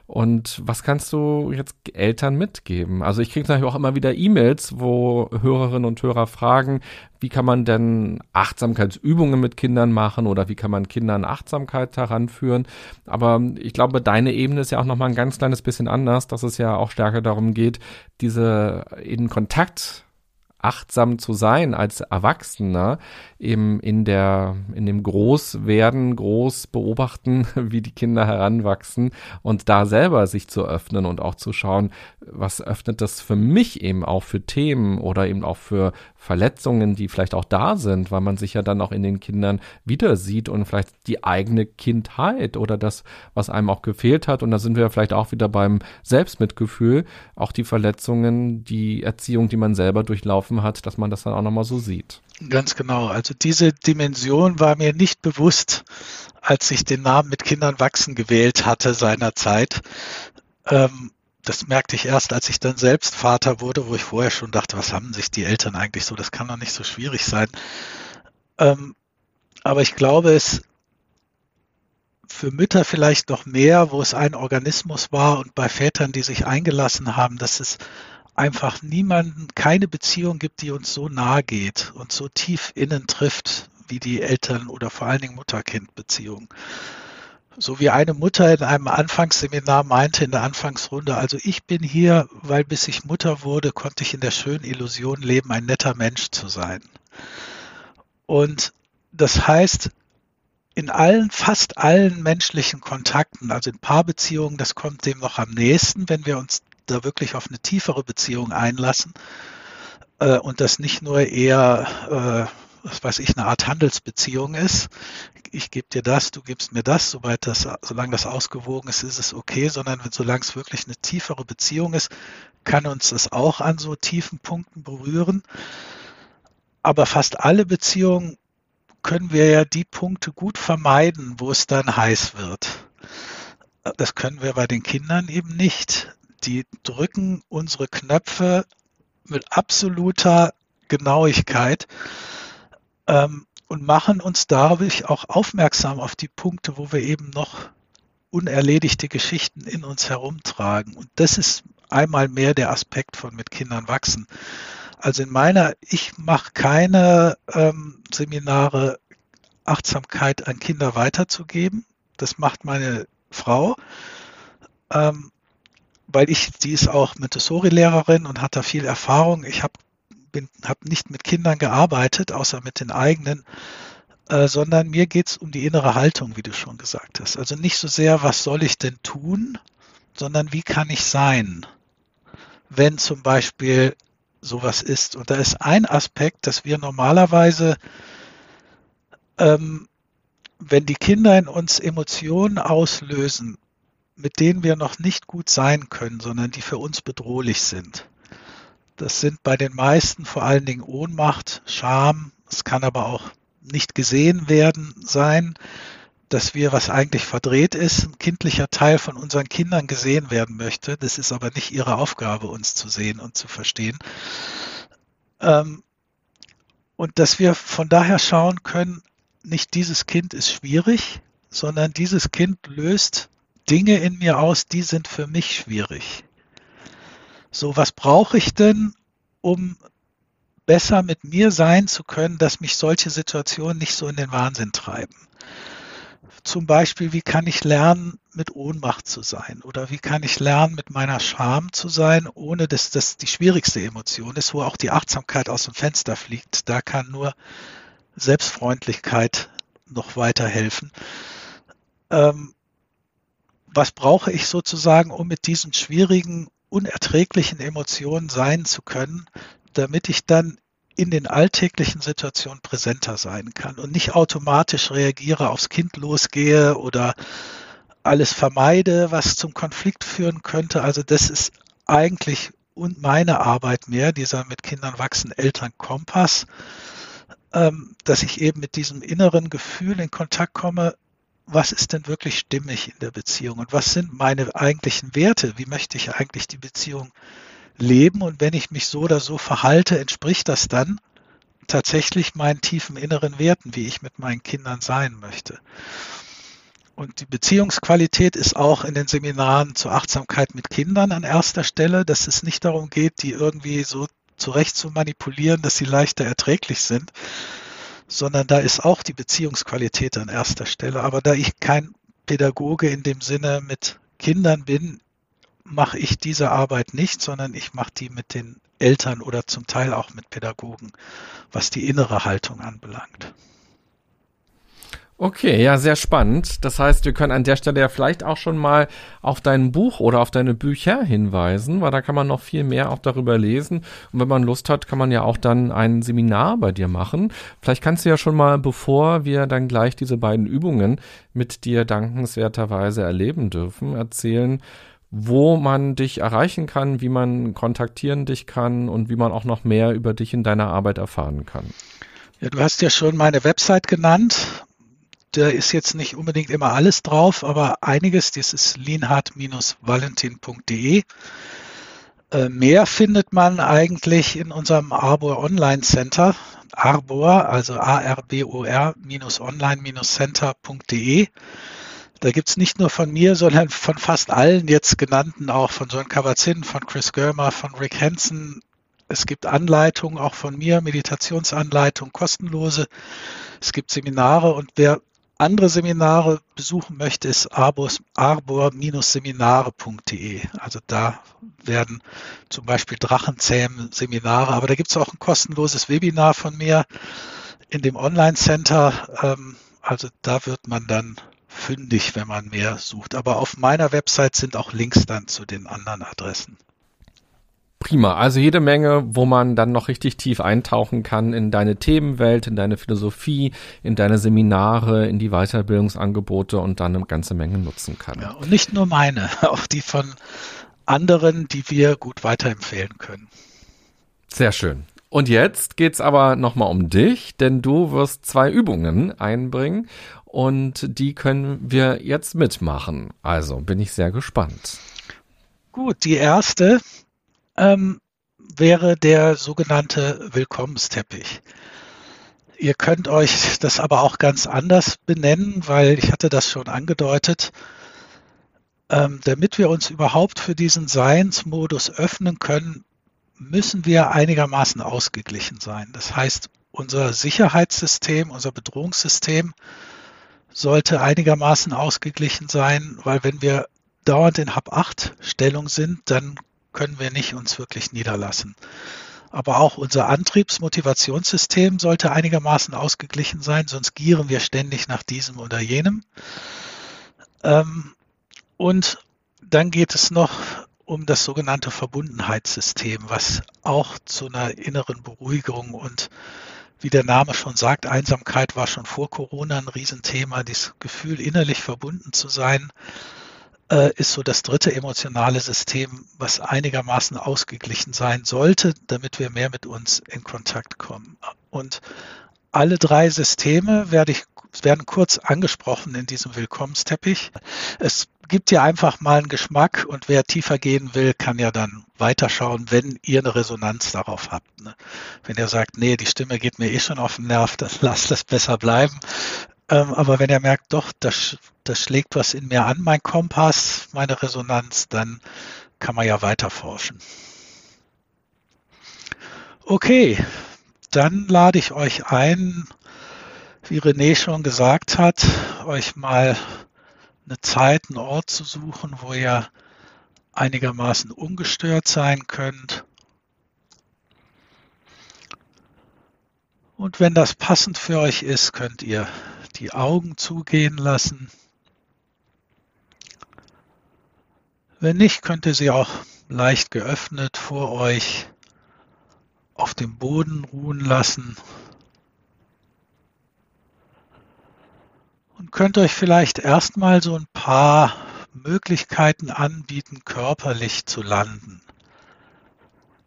S3: Und was kannst du jetzt Eltern mitgeben? Also ich kriege natürlich auch immer wieder E-Mails, wo Hörerinnen und Hörer fragen, wie kann man denn Achtsamkeitsübungen mit Kindern machen oder wie kann man Kindern Achtsamkeit heranführen? Aber ich glaube, deine Ebene ist ja auch nochmal ein ganz kleines bisschen anders, dass es ja auch stärker darum geht, diese in Kontakt achtsam zu sein als Erwachsener, eben in der, in dem Großwerden, groß beobachten, wie die Kinder heranwachsen und da selber sich zu öffnen und auch zu schauen, was öffnet das für mich eben auch für Themen oder eben auch für Verletzungen, die vielleicht auch da sind, weil man sich ja dann auch in den Kindern wieder sieht und vielleicht die eigene Kindheit oder das, was einem auch gefehlt hat. Und da sind wir vielleicht auch wieder beim Selbstmitgefühl, auch die Verletzungen, die Erziehung, die man selber durchlaufen hat, dass man das dann auch nochmal so sieht.
S1: Ganz genau. Also diese Dimension war mir nicht bewusst, als ich den Namen mit Kindern wachsen gewählt hatte seinerzeit. Ähm, das merkte ich erst, als ich dann selbst Vater wurde, wo ich vorher schon dachte, was haben sich die Eltern eigentlich so? Das kann doch nicht so schwierig sein. Ähm, aber ich glaube, es für Mütter vielleicht noch mehr, wo es ein Organismus war und bei Vätern, die sich eingelassen haben, dass es einfach niemanden, keine Beziehung gibt, die uns so nahe geht und so tief innen trifft wie die Eltern oder vor allen Dingen Mutter-Kind-Beziehung. So wie eine Mutter in einem Anfangsseminar meinte in der Anfangsrunde, also ich bin hier, weil bis ich Mutter wurde, konnte ich in der schönen Illusion leben, ein netter Mensch zu sein. Und das heißt, in allen, fast allen menschlichen Kontakten, also in Paarbeziehungen, das kommt dem noch am nächsten, wenn wir uns da wirklich auf eine tiefere Beziehung einlassen äh, und das nicht nur eher äh, was weiß ich, eine Art Handelsbeziehung ist. Ich gebe dir das, du gibst mir das, soweit das, solange das ausgewogen ist, ist es okay, sondern solange es wirklich eine tiefere Beziehung ist, kann uns das auch an so tiefen Punkten berühren. Aber fast alle Beziehungen können wir ja die Punkte gut vermeiden, wo es dann heiß wird. Das können wir bei den Kindern eben nicht. Die drücken unsere Knöpfe mit absoluter Genauigkeit ähm, und machen uns dadurch auch aufmerksam auf die Punkte, wo wir eben noch unerledigte Geschichten in uns herumtragen. Und das ist einmal mehr der Aspekt von mit Kindern wachsen. Also in meiner, ich mache keine ähm, Seminare, Achtsamkeit an Kinder weiterzugeben. Das macht meine Frau, ähm, weil ich, die ist auch Montessori-Lehrerin und hat da viel Erfahrung. Ich habe habe nicht mit Kindern gearbeitet, außer mit den eigenen, äh, sondern mir geht es um die innere Haltung, wie du schon gesagt hast. Also nicht so sehr, was soll ich denn tun, sondern wie kann ich sein, wenn zum Beispiel sowas ist. Und da ist ein Aspekt, dass wir normalerweise, ähm, wenn die Kinder in uns Emotionen auslösen, mit denen wir noch nicht gut sein können, sondern die für uns bedrohlich sind, das sind bei den meisten vor allen Dingen Ohnmacht, Scham. Es kann aber auch nicht gesehen werden sein, dass wir, was eigentlich verdreht ist, ein kindlicher Teil von unseren Kindern gesehen werden möchte. Das ist aber nicht ihre Aufgabe, uns zu sehen und zu verstehen. Ähm, und dass wir von daher schauen können, nicht dieses Kind ist schwierig, sondern dieses Kind löst Dinge in mir aus, die sind für mich schwierig. So, was brauche ich denn, um besser mit mir sein zu können, dass mich solche Situationen nicht so in den Wahnsinn treiben? Zum Beispiel, wie kann ich lernen, mit Ohnmacht zu sein? Oder wie kann ich lernen, mit meiner Scham zu sein, ohne dass das die schwierigste Emotion ist, wo auch die Achtsamkeit aus dem Fenster fliegt? Da kann nur Selbstfreundlichkeit noch weiterhelfen. Ähm, was brauche ich sozusagen, um mit diesen schwierigen unerträglichen Emotionen sein zu können, damit ich dann in den alltäglichen Situationen präsenter sein kann und nicht automatisch reagiere, aufs Kind losgehe oder alles vermeide, was zum Konflikt führen könnte. Also das ist eigentlich und meine Arbeit mehr, dieser mit Kindern wachsen Elternkompass, ähm, dass ich eben mit diesem inneren Gefühl in Kontakt komme, was ist denn wirklich stimmig in der Beziehung und was sind meine eigentlichen Werte? Wie möchte ich eigentlich die Beziehung leben? Und wenn ich mich so oder so verhalte, entspricht das dann tatsächlich meinen tiefen inneren Werten, wie ich mit meinen Kindern sein möchte. Und die Beziehungsqualität ist auch in den Seminaren zur Achtsamkeit mit Kindern an erster Stelle, dass es nicht darum geht, die irgendwie so zurecht zu manipulieren, dass sie leichter erträglich sind, sondern da ist auch die Beziehungsqualität an erster Stelle. Aber da ich kein Pädagoge in dem Sinne mit Kindern bin, mache ich diese Arbeit nicht, sondern ich mache die mit den Eltern oder zum Teil auch mit Pädagogen, was die innere Haltung anbelangt.
S3: Okay, ja, sehr spannend. Das heißt, wir können an der Stelle ja vielleicht auch schon mal auf dein Buch oder auf deine Bücher hinweisen, weil da kann man noch viel mehr auch darüber lesen. Und wenn man Lust hat, kann man ja auch dann ein Seminar bei dir machen. Vielleicht kannst du ja schon mal, bevor wir dann gleich diese beiden Übungen mit dir dankenswerterweise erleben dürfen, erzählen, wo man dich erreichen kann, wie man kontaktieren dich kann und wie man auch noch mehr über dich in deiner Arbeit erfahren kann.
S1: Ja, du hast ja schon meine Website genannt da ist jetzt nicht unbedingt immer alles drauf, aber einiges, das ist lienhardt-valentin.de. Äh, mehr findet man eigentlich in unserem Arbor Online Center, Arbor, also arbor-online-center.de. Da gibt es nicht nur von mir, sondern von fast allen jetzt genannten, auch von John Kabat-Zinn, von Chris Germer, von Rick Hansen. Es gibt Anleitungen auch von mir, Meditationsanleitungen, kostenlose. Es gibt Seminare und wer andere Seminare besuchen möchte, ist arbor-seminare.de. Also da werden zum Beispiel Drachenzähmen-Seminare, aber da gibt es auch ein kostenloses Webinar von mir in dem Online-Center. Ähm, also da wird man dann fündig, wenn man mehr sucht. Aber auf meiner Website sind auch Links dann zu den anderen Adressen.
S3: Prima, also jede Menge, wo man dann noch richtig tief eintauchen kann in deine Themenwelt, in deine Philosophie, in deine Seminare, in die Weiterbildungsangebote und dann eine ganze Menge nutzen kann.
S1: Ja, und nicht nur meine, auch die von anderen, die wir gut weiterempfehlen können.
S3: Sehr schön. Und jetzt geht's aber nochmal um dich, denn du wirst zwei Übungen einbringen und die können wir jetzt mitmachen. Also bin ich sehr gespannt.
S1: Gut, die erste ähm, wäre der sogenannte Willkommensteppich. Ihr könnt euch das aber auch ganz anders benennen, weil ich hatte das schon angedeutet. Ähm, damit wir uns überhaupt für diesen Seinsmodus öffnen können, müssen wir einigermaßen ausgeglichen sein. Das heißt, unser Sicherheitssystem, unser Bedrohungssystem sollte einigermaßen ausgeglichen sein, weil wenn wir dauernd in Hab-8-Stellung sind, dann können wir nicht uns wirklich niederlassen. Aber auch unser Antriebsmotivationssystem sollte einigermaßen ausgeglichen sein, sonst gieren wir ständig nach diesem oder jenem. Ähm, und dann geht es noch um das sogenannte Verbundenheitssystem, was auch zu einer inneren Beruhigung und wie der Name schon sagt, Einsamkeit war schon vor Corona ein Riesenthema, das Gefühl, innerlich verbunden zu sein, äh, ist so das dritte emotionale System, was einigermaßen ausgeglichen sein sollte, damit wir mehr mit uns in Kontakt kommen. Und alle drei Systeme werde ich, werden kurz angesprochen in diesem Willkommensteppich. Es gibt ja einfach mal einen Geschmack und wer tiefer gehen will, kann ja dann weiterschauen, wenn ihr eine Resonanz darauf habt. Ne? Wenn ihr sagt, nee, die Stimme geht mir eh schon auf den Nerv, dann lasst das besser bleiben. Ähm, aber wenn er merkt, doch, das, das schlägt was in mir an, mein Kompass, meine Resonanz, dann kann man ja weiter forschen. Okay, dann lade ich euch ein, wie René schon gesagt hat, euch mal eine Zeit, einen Ort zu suchen, wo ihr einigermaßen ungestört sein könnt. Und wenn das passend für euch ist, könnt ihr die Augen zugehen lassen. Wenn nicht, könnt ihr sie auch leicht geöffnet vor euch auf dem Boden ruhen lassen und könnt euch vielleicht erstmal so ein paar Möglichkeiten anbieten, körperlich zu landen.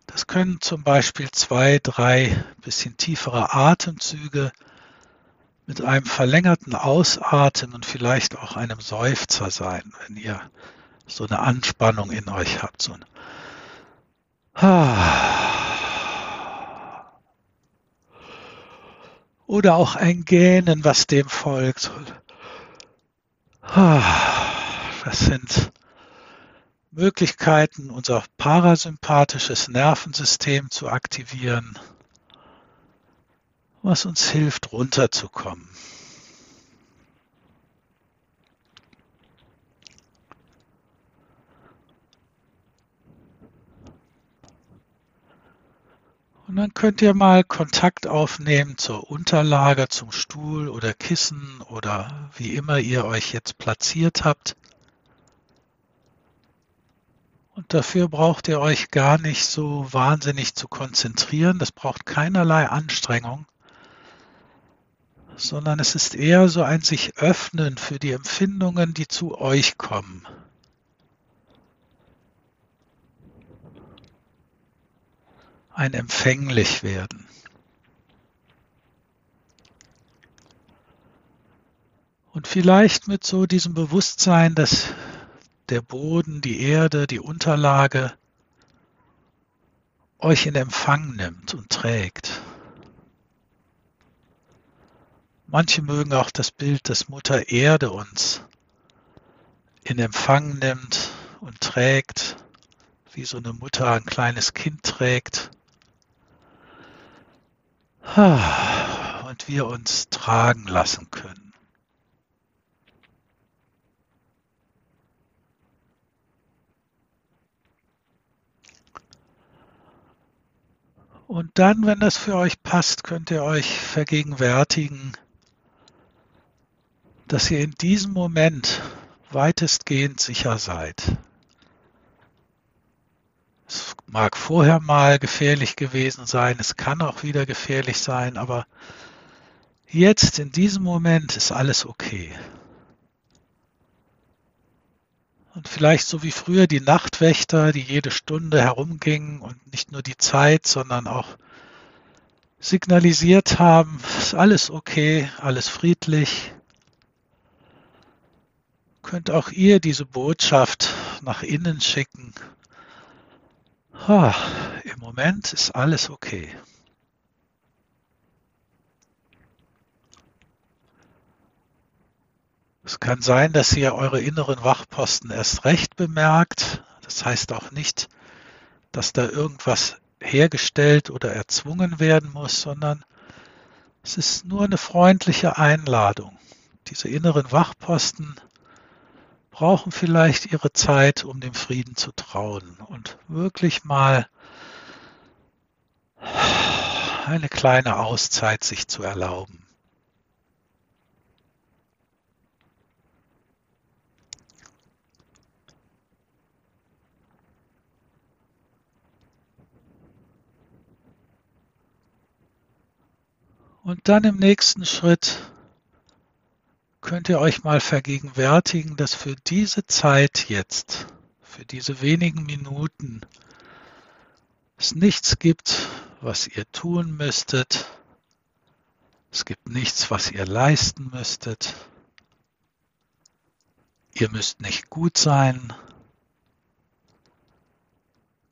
S1: Das können zum Beispiel zwei, drei bisschen tiefere Atemzüge mit einem verlängerten Ausatmen und vielleicht auch einem Seufzer sein, wenn ihr so eine Anspannung in euch habt. So ein Oder auch ein Gähnen, was dem folgt. Das sind Möglichkeiten, unser parasympathisches Nervensystem zu aktivieren, was uns hilft, runterzukommen. Und dann könnt ihr mal Kontakt aufnehmen zur Unterlage, zum Stuhl oder Kissen oder wie immer ihr euch jetzt platziert habt. Und dafür braucht ihr euch gar nicht so wahnsinnig zu konzentrieren. Das braucht keinerlei Anstrengung, sondern es ist eher so ein sich öffnen für die Empfindungen, die zu euch kommen. ein empfänglich werden. Und vielleicht mit so diesem Bewusstsein, dass der Boden, die Erde, die Unterlage euch in Empfang nimmt und trägt. Manche mögen auch das Bild, dass Mutter Erde uns in Empfang nimmt und trägt, wie so eine Mutter ein kleines Kind trägt und wir uns tragen lassen können. Und dann, wenn das für euch passt, könnt ihr euch vergegenwärtigen, dass ihr in diesem Moment weitestgehend sicher seid. Es mag vorher mal gefährlich gewesen sein, es kann auch wieder gefährlich sein, aber jetzt in diesem Moment ist alles okay. Und vielleicht so wie früher die Nachtwächter, die jede Stunde herumgingen und nicht nur die Zeit, sondern auch signalisiert haben, ist alles okay, alles friedlich. Könnt auch ihr diese Botschaft nach innen schicken Ah, Im Moment ist alles okay. Es kann sein, dass ihr eure inneren Wachposten erst recht bemerkt. Das heißt auch nicht, dass da irgendwas hergestellt oder erzwungen werden muss, sondern es ist nur eine freundliche Einladung. Diese inneren Wachposten brauchen vielleicht ihre Zeit, um dem Frieden zu trauen und wirklich mal eine kleine Auszeit sich zu erlauben. Und dann im nächsten Schritt könnt ihr euch mal vergegenwärtigen, dass für diese Zeit jetzt, für diese wenigen Minuten, es nichts gibt, was ihr tun müsstet. Es gibt nichts, was ihr leisten müsstet. Ihr müsst nicht gut sein,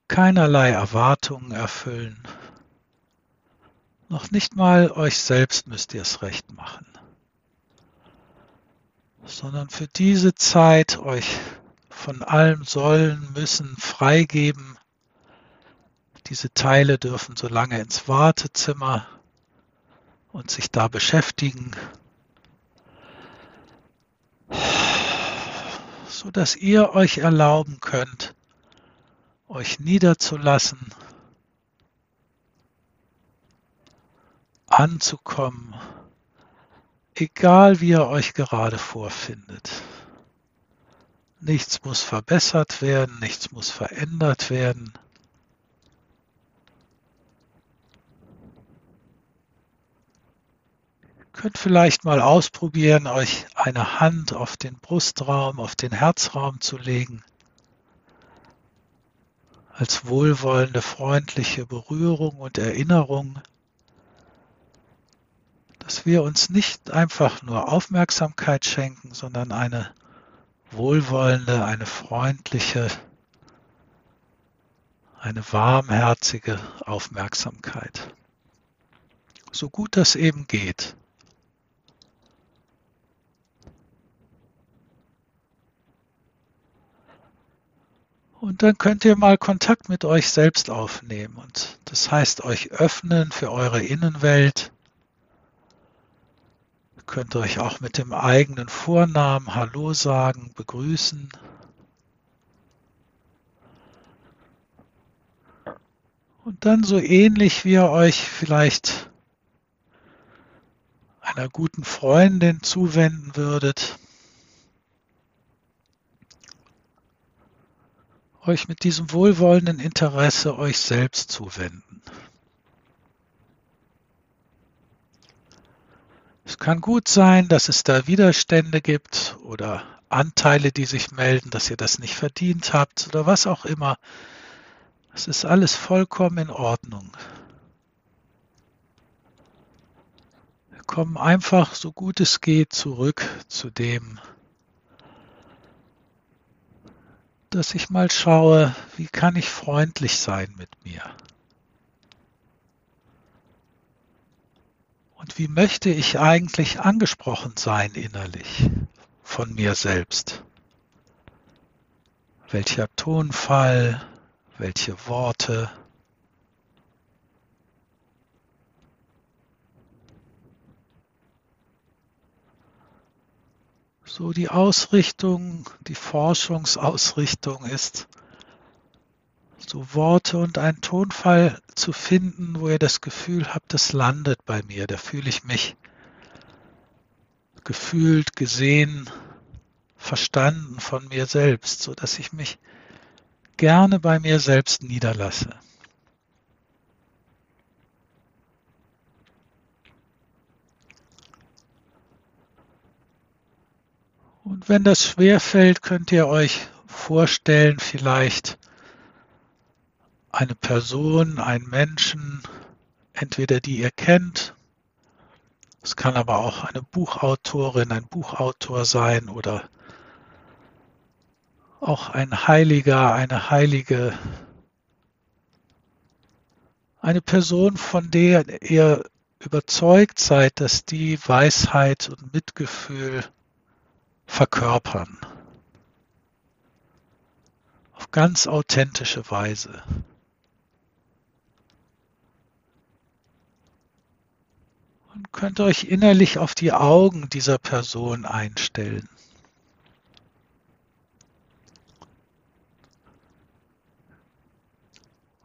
S1: keinerlei Erwartungen erfüllen. Noch nicht mal euch selbst müsst ihr es recht machen sondern für diese Zeit euch von allem sollen, müssen freigeben. Diese Teile dürfen so lange ins Wartezimmer und sich da beschäftigen, so dass ihr euch erlauben könnt, euch niederzulassen, anzukommen egal wie ihr euch gerade vorfindet. Nichts muss verbessert werden, nichts muss verändert werden. Ihr könnt vielleicht mal ausprobieren, euch eine Hand auf den Brustraum, auf den Herzraum zu legen. Als wohlwollende, freundliche Berührung und Erinnerung dass wir uns nicht einfach nur Aufmerksamkeit schenken, sondern eine wohlwollende, eine freundliche, eine warmherzige Aufmerksamkeit. so gut das eben geht. Und dann könnt ihr mal Kontakt mit euch selbst aufnehmen. Und das heißt euch öffnen für eure Innenwelt. Ihr könnt euch auch mit dem eigenen Vornamen Hallo sagen, begrüßen. Und dann so ähnlich wie ihr euch vielleicht einer guten Freundin zuwenden würdet, euch mit diesem wohlwollenden Interesse euch selbst zuwenden. Es kann gut sein, dass es da Widerstände gibt oder Anteile, die sich melden, dass ihr das nicht verdient habt oder was auch immer. Es ist alles vollkommen in Ordnung. Wir kommen einfach so gut es geht zurück zu dem, dass ich mal schaue, wie kann ich freundlich sein mit mir? Und wie möchte ich eigentlich angesprochen sein innerlich von mir selbst? Welcher Tonfall, welche Worte? so die Ausrichtung, die Forschungsausrichtung ist, so Worte und einen Tonfall zu finden, wo ihr das Gefühl habt, das landet bei mir, da fühle ich mich gefühlt, gesehen, verstanden von mir selbst, so dass ich mich gerne bei mir selbst niederlasse. Und wenn das schwer fällt, könnt ihr euch vorstellen, vielleicht eine Person, einen Menschen, entweder die ihr kennt, es kann aber auch eine Buchautorin, ein Buchautor sein oder auch ein Heiliger, eine Heilige, eine Person, von der ihr überzeugt seid, dass die Weisheit und Mitgefühl verkörpern. Auf ganz authentische Weise. Und könnt euch innerlich auf die Augen dieser Person einstellen.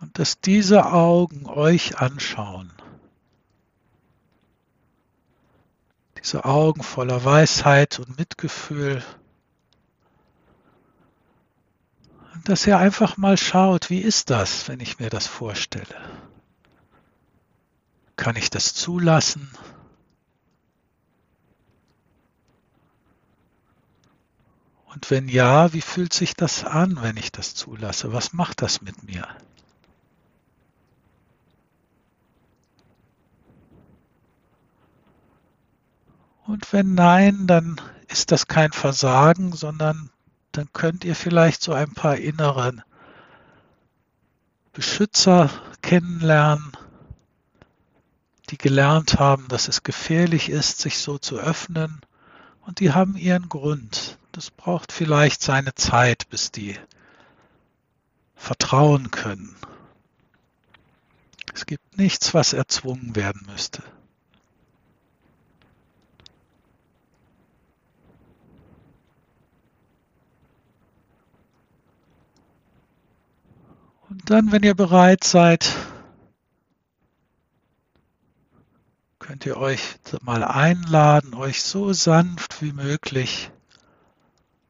S1: Und dass diese Augen euch anschauen. diese Augen voller Weisheit und Mitgefühl. Und dass ihr einfach mal schaut, wie ist das, wenn ich mir das vorstelle? Kann ich das zulassen? Und wenn ja, wie fühlt sich das an, wenn ich das zulasse? Was macht das mit mir? Und wenn nein, dann ist das kein Versagen, sondern dann könnt ihr vielleicht so ein paar innere Beschützer kennenlernen, die gelernt haben, dass es gefährlich ist, sich so zu öffnen. Und die haben ihren Grund. Das braucht vielleicht seine Zeit, bis die vertrauen können. Es gibt nichts, was erzwungen werden müsste. Und dann, wenn ihr bereit seid, könnt ihr euch mal einladen, euch so sanft wie möglich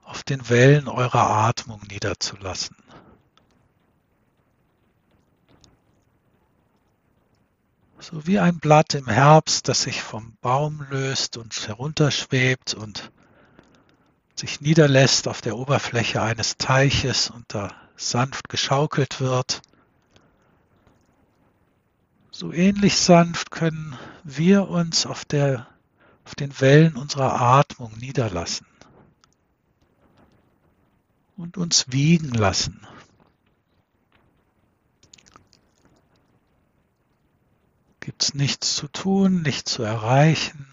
S1: auf den Wellen eurer Atmung niederzulassen. So wie ein Blatt im Herbst, das sich vom Baum löst und herunterschwebt und sich niederlässt auf der Oberfläche eines Teiches und da sanft geschaukelt wird. So ähnlich sanft können wir uns auf, der, auf den Wellen unserer Atmung niederlassen und uns wiegen lassen. Gib gibt nichts zu tun, nichts zu erreichen.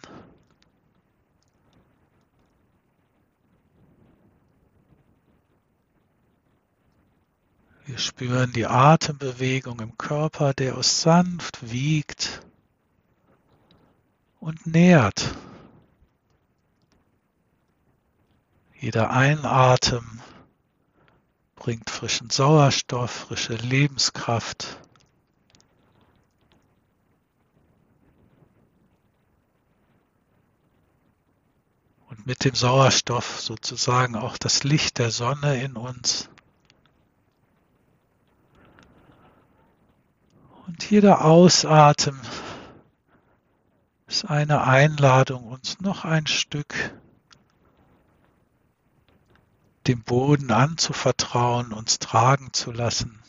S1: Wir spüren die Atembewegung im Körper, der uns sanft wiegt und nährt. Jeder Einatmen bringt frischen Sauerstoff, frische Lebenskraft. Und mit dem Sauerstoff sozusagen auch das Licht der Sonne in uns. Und jeder Ausatmen ist eine Einladung, uns noch ein Stück dem Boden anzuvertrauen, uns tragen zu lassen.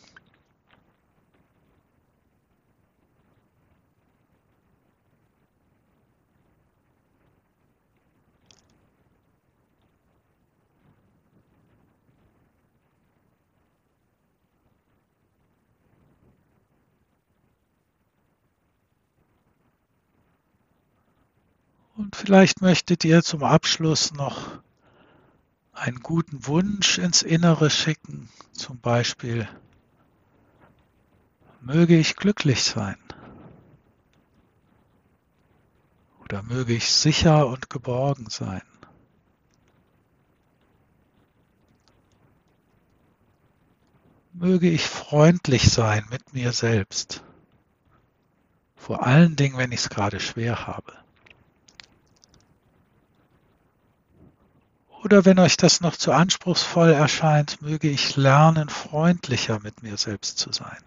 S1: Und vielleicht möchtet ihr zum Abschluss noch einen guten Wunsch ins Innere schicken, zum Beispiel, möge ich glücklich sein oder möge ich sicher und geborgen sein. Möge ich freundlich sein mit mir selbst, vor allen Dingen, wenn ich es gerade schwer habe. Oder wenn euch das noch zu anspruchsvoll erscheint, möge ich lernen, freundlicher mit mir selbst zu sein.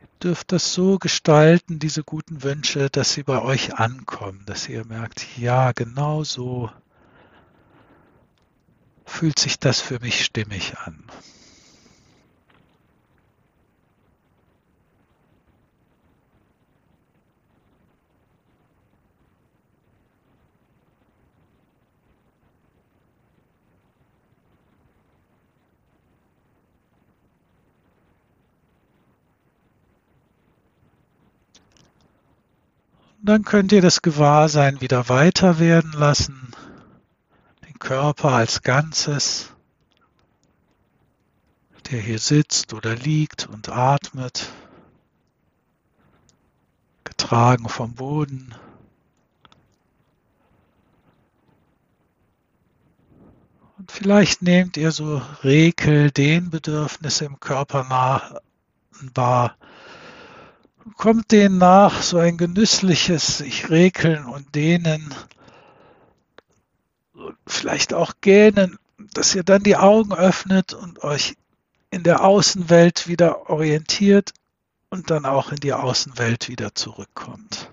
S1: Ihr dürft das so gestalten, diese guten Wünsche, dass sie bei euch ankommen, dass ihr merkt, ja, genau so fühlt sich das für mich stimmig an. Dann könnt ihr das Gewahrsein wieder weiter werden lassen, den Körper als Ganzes, der hier sitzt oder liegt und atmet, getragen vom Boden. Und vielleicht nehmt ihr so Rekel, den Bedürfnisse im Körper wahr, kommt denen nach so ein genüssliches sich rekeln und dehnen, vielleicht auch gähnen, dass ihr dann die Augen öffnet und euch in der Außenwelt wieder orientiert und dann auch in die Außenwelt wieder zurückkommt.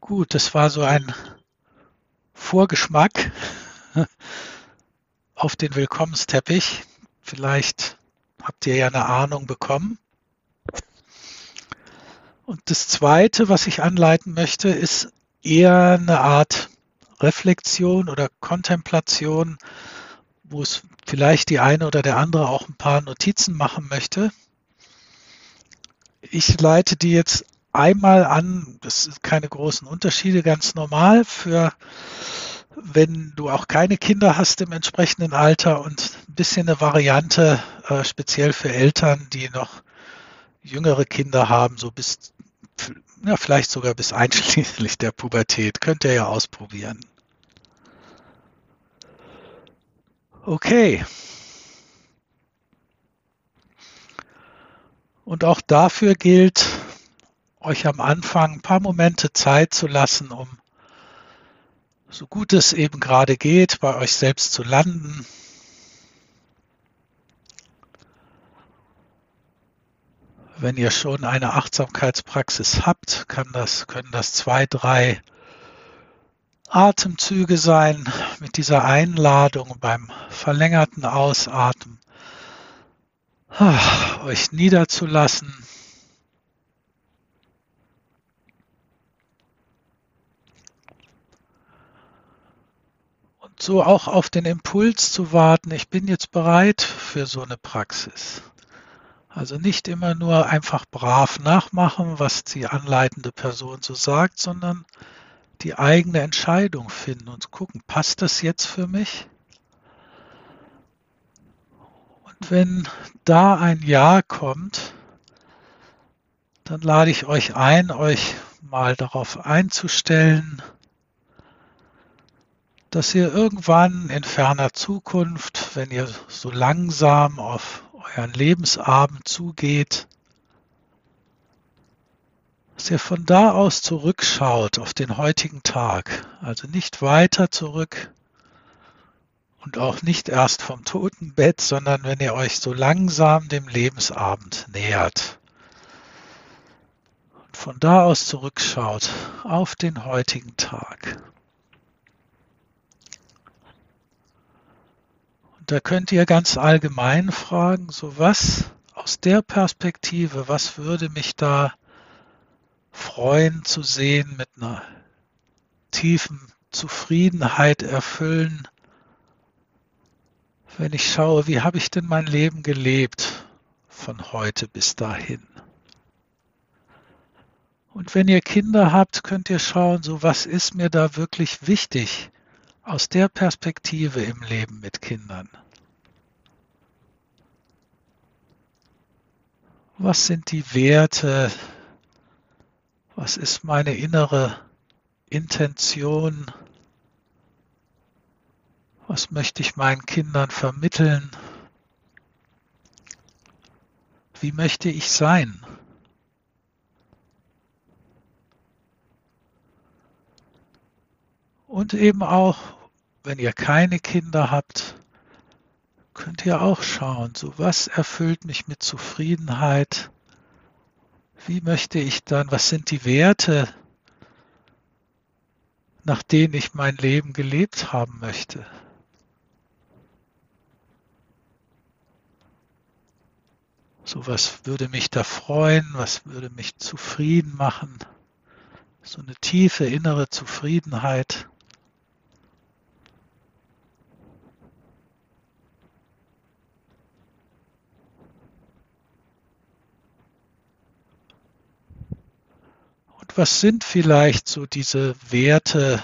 S1: Gut, das war so ein Vorgeschmack auf den Willkommensteppich. Vielleicht habt ihr ja eine Ahnung bekommen. Und das Zweite, was ich anleiten möchte, ist eher eine Art Reflexion oder Kontemplation, wo es vielleicht die eine oder der andere auch ein paar Notizen machen möchte. Ich leite die jetzt einmal an, das sind keine großen Unterschiede, ganz normal für wenn du auch keine Kinder hast im entsprechenden Alter und ein bisschen eine Variante äh, speziell für Eltern, die noch jüngere Kinder haben, so bis ja, vielleicht sogar bis einschließlich der Pubertät, könnt ihr ja ausprobieren. Okay. Und auch dafür gilt, euch am Anfang ein paar Momente Zeit zu lassen, um so gut es eben gerade geht, bei euch selbst zu landen. Wenn ihr schon eine Achtsamkeitspraxis habt, kann das, können das zwei, drei Atemzüge sein mit dieser Einladung beim verlängerten Ausatmen, euch niederzulassen so auch auf den Impuls zu warten, ich bin jetzt bereit für so eine Praxis. Also nicht immer nur einfach brav nachmachen, was die anleitende Person so sagt, sondern die eigene Entscheidung finden und gucken, passt das jetzt für mich? Und wenn da ein Ja kommt, dann lade ich euch ein, euch mal darauf einzustellen, dass ihr irgendwann in ferner Zukunft, wenn ihr so langsam auf euren Lebensabend zugeht, dass ihr von da aus zurückschaut auf den heutigen Tag, also nicht weiter zurück und auch nicht erst vom Totenbett, sondern wenn ihr euch so langsam dem Lebensabend nähert und von da aus zurückschaut auf den heutigen Tag. Da könnt ihr ganz allgemein fragen, so was aus der Perspektive, was würde mich da freuen zu sehen, mit einer tiefen Zufriedenheit erfüllen, wenn ich schaue, wie habe ich denn mein Leben gelebt von heute bis dahin. Und wenn ihr Kinder habt, könnt ihr schauen, so was ist mir da wirklich wichtig aus der Perspektive im Leben mit Kindern. Was sind die Werte? Was ist meine innere Intention? Was möchte ich meinen Kindern vermitteln? Wie möchte ich sein? Und eben auch, wenn ihr keine Kinder habt, könnt ihr auch schauen, so was erfüllt mich mit Zufriedenheit? Wie möchte ich dann, was sind die Werte, nach denen ich mein Leben gelebt haben möchte? So was würde mich da freuen, was würde mich zufrieden machen? So eine tiefe innere Zufriedenheit. Was sind vielleicht so diese Werte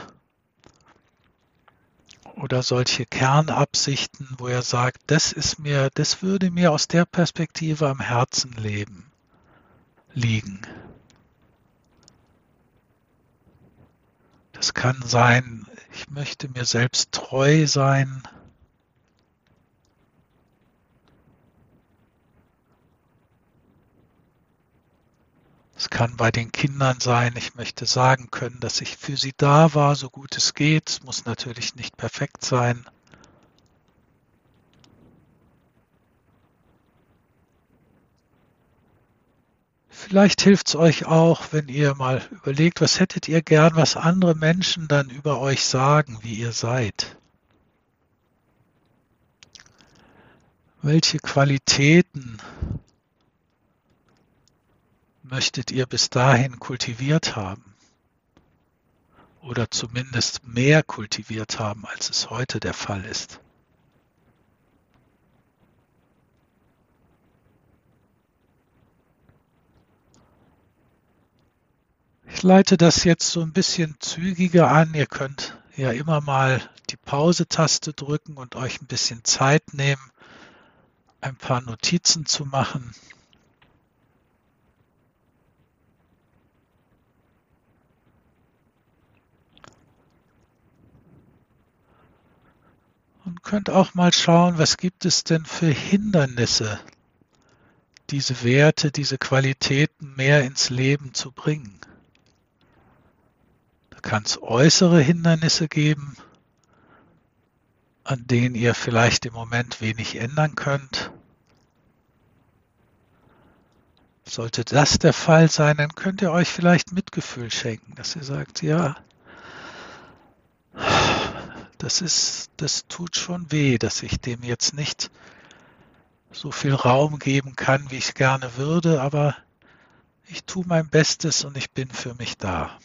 S1: oder solche Kernabsichten, wo er sagt, das ist mir, das würde mir aus der Perspektive am Herzen leben, liegen. Das kann sein, ich möchte mir selbst treu sein, Es kann bei den Kindern sein, ich möchte sagen können, dass ich für sie da war, so gut es geht. Es muss natürlich nicht perfekt sein. Vielleicht hilft es euch auch, wenn ihr mal überlegt, was hättet ihr gern, was andere Menschen dann über euch sagen, wie ihr seid. Welche Qualitäten möchtet ihr bis dahin kultiviert haben? Oder zumindest mehr kultiviert haben, als es heute der Fall ist? Ich leite das jetzt so ein bisschen zügiger an. Ihr könnt ja immer mal die Pause-Taste drücken und euch ein bisschen Zeit nehmen, ein paar Notizen zu machen. Und könnt auch mal schauen, was gibt es denn für Hindernisse, diese Werte, diese Qualitäten mehr ins Leben zu bringen. Da kann es äußere Hindernisse geben, an denen ihr vielleicht im Moment wenig ändern könnt. Sollte das der Fall sein, dann könnt ihr euch vielleicht Mitgefühl schenken, dass ihr sagt, ja, das ist, das tut schon weh, dass ich dem jetzt nicht so viel Raum geben kann, wie ich gerne würde, aber ich tue mein Bestes und ich bin für mich da.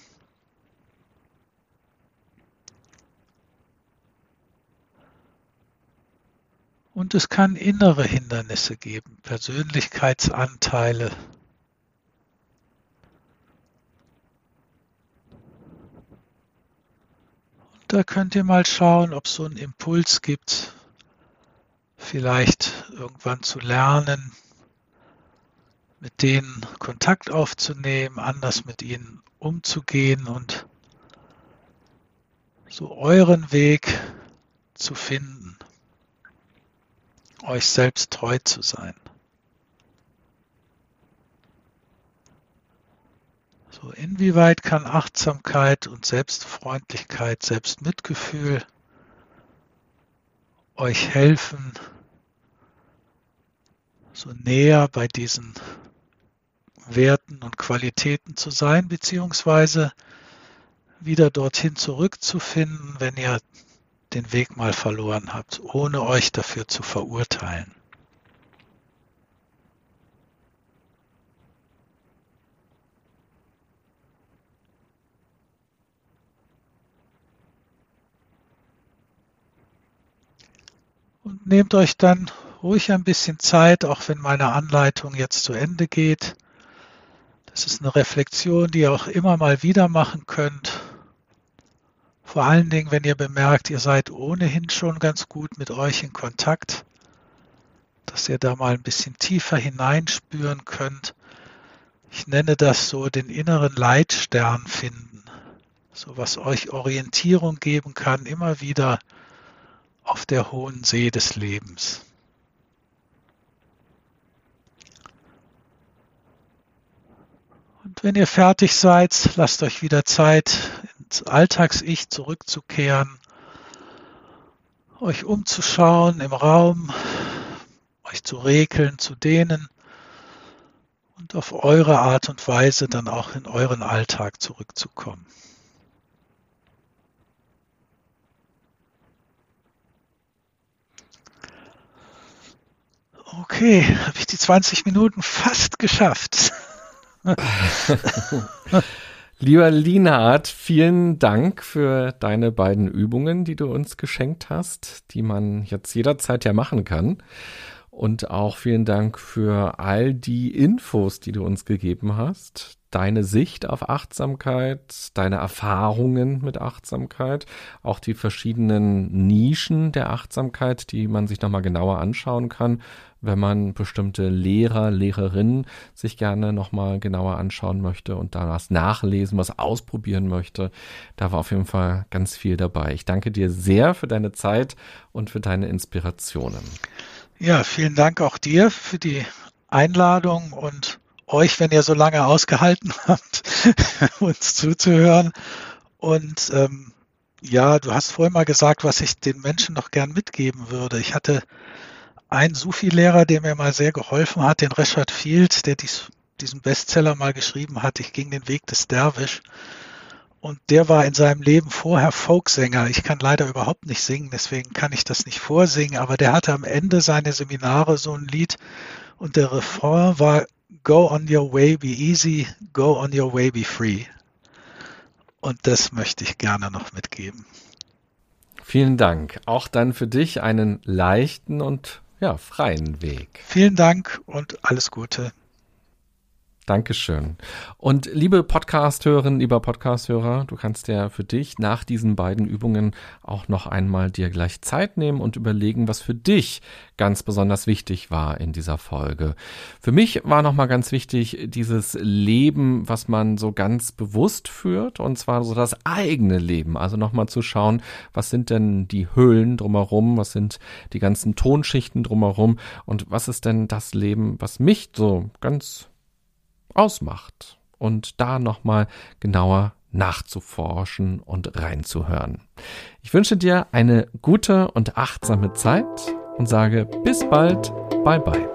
S1: Und es kann innere Hindernisse geben, Persönlichkeitsanteile. Da könnt ihr mal schauen, ob es so einen Impuls gibt, vielleicht irgendwann zu lernen, mit denen Kontakt aufzunehmen, anders mit ihnen umzugehen und so euren Weg zu finden, euch selbst treu zu sein. So, inwieweit kann Achtsamkeit und Selbstfreundlichkeit, Selbstmitgefühl euch helfen, so näher bei diesen Werten und Qualitäten zu sein, beziehungsweise wieder dorthin zurückzufinden, wenn ihr den Weg mal verloren habt, ohne euch dafür zu verurteilen. Und nehmt euch dann ruhig ein bisschen Zeit, auch wenn meine Anleitung jetzt zu Ende geht. Das ist eine Reflexion, die ihr auch immer mal wieder machen könnt. Vor allen Dingen, wenn ihr bemerkt, ihr seid ohnehin schon ganz gut mit euch in Kontakt, dass ihr da mal ein bisschen tiefer hineinspüren könnt. Ich nenne das so den inneren Leitstern finden, so was euch Orientierung geben kann, immer wieder auf der hohen See des Lebens. Und wenn ihr fertig seid, lasst euch wieder Zeit, ins Alltags-Ich zurückzukehren, euch umzuschauen im Raum, euch zu regeln, zu dehnen und auf eure Art und Weise dann auch in euren Alltag zurückzukommen. Okay, habe ich die 20 Minuten fast geschafft.
S3: Lieber Linard, vielen Dank für deine beiden Übungen, die du uns geschenkt hast, die man jetzt jederzeit ja machen kann. Und auch vielen Dank für all die Infos, die du uns gegeben hast. Deine Sicht auf Achtsamkeit, deine Erfahrungen mit Achtsamkeit, auch die verschiedenen Nischen der Achtsamkeit, die man sich nochmal genauer anschauen kann wenn man bestimmte Lehrer, Lehrerinnen sich gerne nochmal genauer anschauen möchte und da was nachlesen, was ausprobieren möchte. Da war auf jeden Fall ganz viel dabei. Ich danke dir sehr für deine Zeit und für deine Inspirationen.
S1: Ja, vielen Dank auch dir für die Einladung und euch, wenn ihr so lange ausgehalten habt, uns zuzuhören. Und ähm, ja, du hast vorhin mal gesagt, was ich den Menschen noch gern mitgeben würde. Ich hatte ein Sufi-Lehrer, der mir mal sehr geholfen hat, den Rashad Field, der dies, diesen Bestseller mal geschrieben hat, Ich ging den Weg des Derwisch. Und der war in seinem Leben vorher Folksänger. Ich kann leider überhaupt nicht singen, deswegen kann ich das nicht vorsingen, aber der hatte am Ende seiner Seminare so ein Lied und der Refrain war Go on your way, be easy, go on your way, be free. Und das möchte ich gerne noch mitgeben.
S3: Vielen Dank. Auch dann für dich einen leichten und ja, freien Weg.
S1: Vielen Dank und alles Gute.
S3: Dankeschön. Und liebe Podcast-Hörerinnen, lieber Podcast-Hörer, du kannst ja für dich nach diesen beiden Übungen auch noch einmal dir gleich Zeit nehmen und überlegen, was für dich ganz besonders wichtig war in dieser Folge. Für mich war nochmal ganz wichtig dieses Leben, was man so ganz bewusst führt, und zwar so das eigene Leben. Also nochmal zu schauen, was sind denn die Höhlen drumherum, was sind die ganzen Tonschichten drumherum und was ist denn das Leben, was mich so ganz ausmacht und da nochmal genauer nachzuforschen und reinzuhören. Ich wünsche dir eine gute und achtsame Zeit und sage bis bald, bye bye.